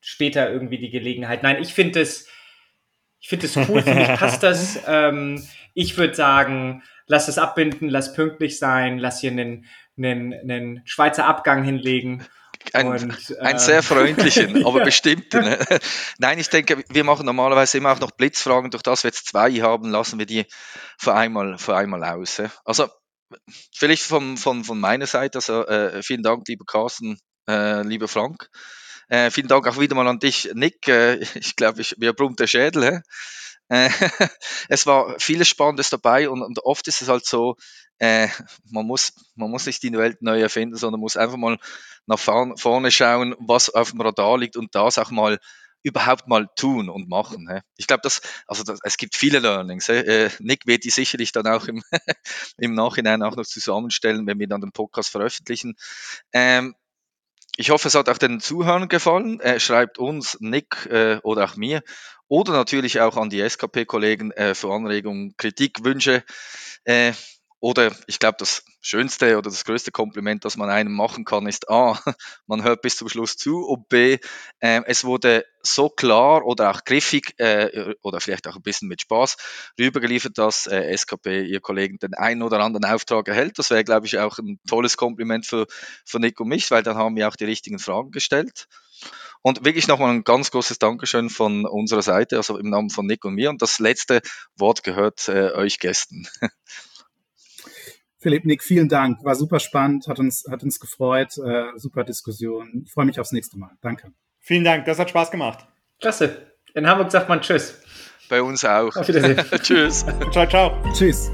später irgendwie die Gelegenheit. Nein, ich finde es ich finde es cool, für mich passt das. Ähm, ich würde sagen, lass es abbinden, lass pünktlich sein, lass hier einen, einen, einen Schweizer Abgang hinlegen. Ein, und, äh, einen sehr freundlichen, aber ja. bestimmten. Ne? Nein, ich denke, wir machen normalerweise immer auch noch Blitzfragen. Durch das wir jetzt zwei haben, lassen wir die vor einmal, vor einmal aus. Also, vielleicht von, von, von meiner Seite, also äh, vielen Dank, lieber Carsten, äh, lieber Frank. Äh, vielen Dank auch wieder mal an dich, Nick. Äh, ich glaube, ich, mir brummt der Schädel. Äh, es war vieles Spannendes dabei und, und oft ist es halt so, äh, man, muss, man muss nicht die Welt neu erfinden, sondern muss einfach mal nach vorne schauen, was auf dem Radar liegt und das auch mal überhaupt mal tun und machen. He. Ich glaube, dass also das, es gibt viele Learnings. Äh, Nick wird die sicherlich dann auch im, im Nachhinein auch noch zusammenstellen, wenn wir dann den Podcast veröffentlichen. Ähm, ich hoffe, es hat auch den Zuhörern gefallen. Äh, schreibt uns, Nick äh, oder auch mir oder natürlich auch an die SKP-Kollegen äh, für Anregungen, Kritik, Wünsche. Äh, oder ich glaube, das schönste oder das größte Kompliment, das man einem machen kann, ist A, man hört bis zum Schluss zu und B, äh, es wurde so klar oder auch griffig äh, oder vielleicht auch ein bisschen mit Spaß rübergeliefert, dass äh, SKP, ihr Kollegen, den einen oder anderen Auftrag erhält. Das wäre, glaube ich, auch ein tolles Kompliment für, für Nick und mich, weil dann haben wir auch die richtigen Fragen gestellt. Und wirklich nochmal ein ganz großes Dankeschön von unserer Seite, also im Namen von Nick und mir. Und das letzte Wort gehört äh, euch Gästen. Philipp, Nick, vielen Dank. War super spannend, hat uns, hat uns gefreut. Äh, super Diskussion. Ich freue mich aufs nächste Mal. Danke. Vielen Dank, das hat Spaß gemacht. Klasse. In Hamburg sagt man Tschüss. Bei uns auch. Auf Wiedersehen. tschüss. Ciao, ciao. Tschüss.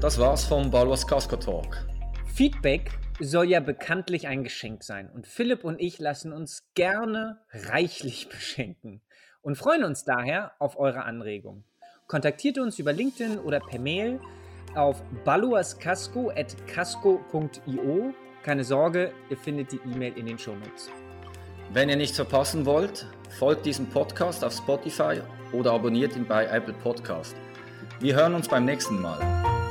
Das war's vom Balwas Casco Talk. Feedback soll ja bekanntlich ein Geschenk sein. Und Philipp und ich lassen uns gerne reichlich beschenken und freuen uns daher auf eure Anregung. Kontaktiert uns über LinkedIn oder per Mail auf baluascasco.casco.io. Keine Sorge, ihr findet die E-Mail in den Shownotes. Wenn ihr nichts verpassen wollt, folgt diesem Podcast auf Spotify oder abonniert ihn bei Apple Podcast. Wir hören uns beim nächsten Mal.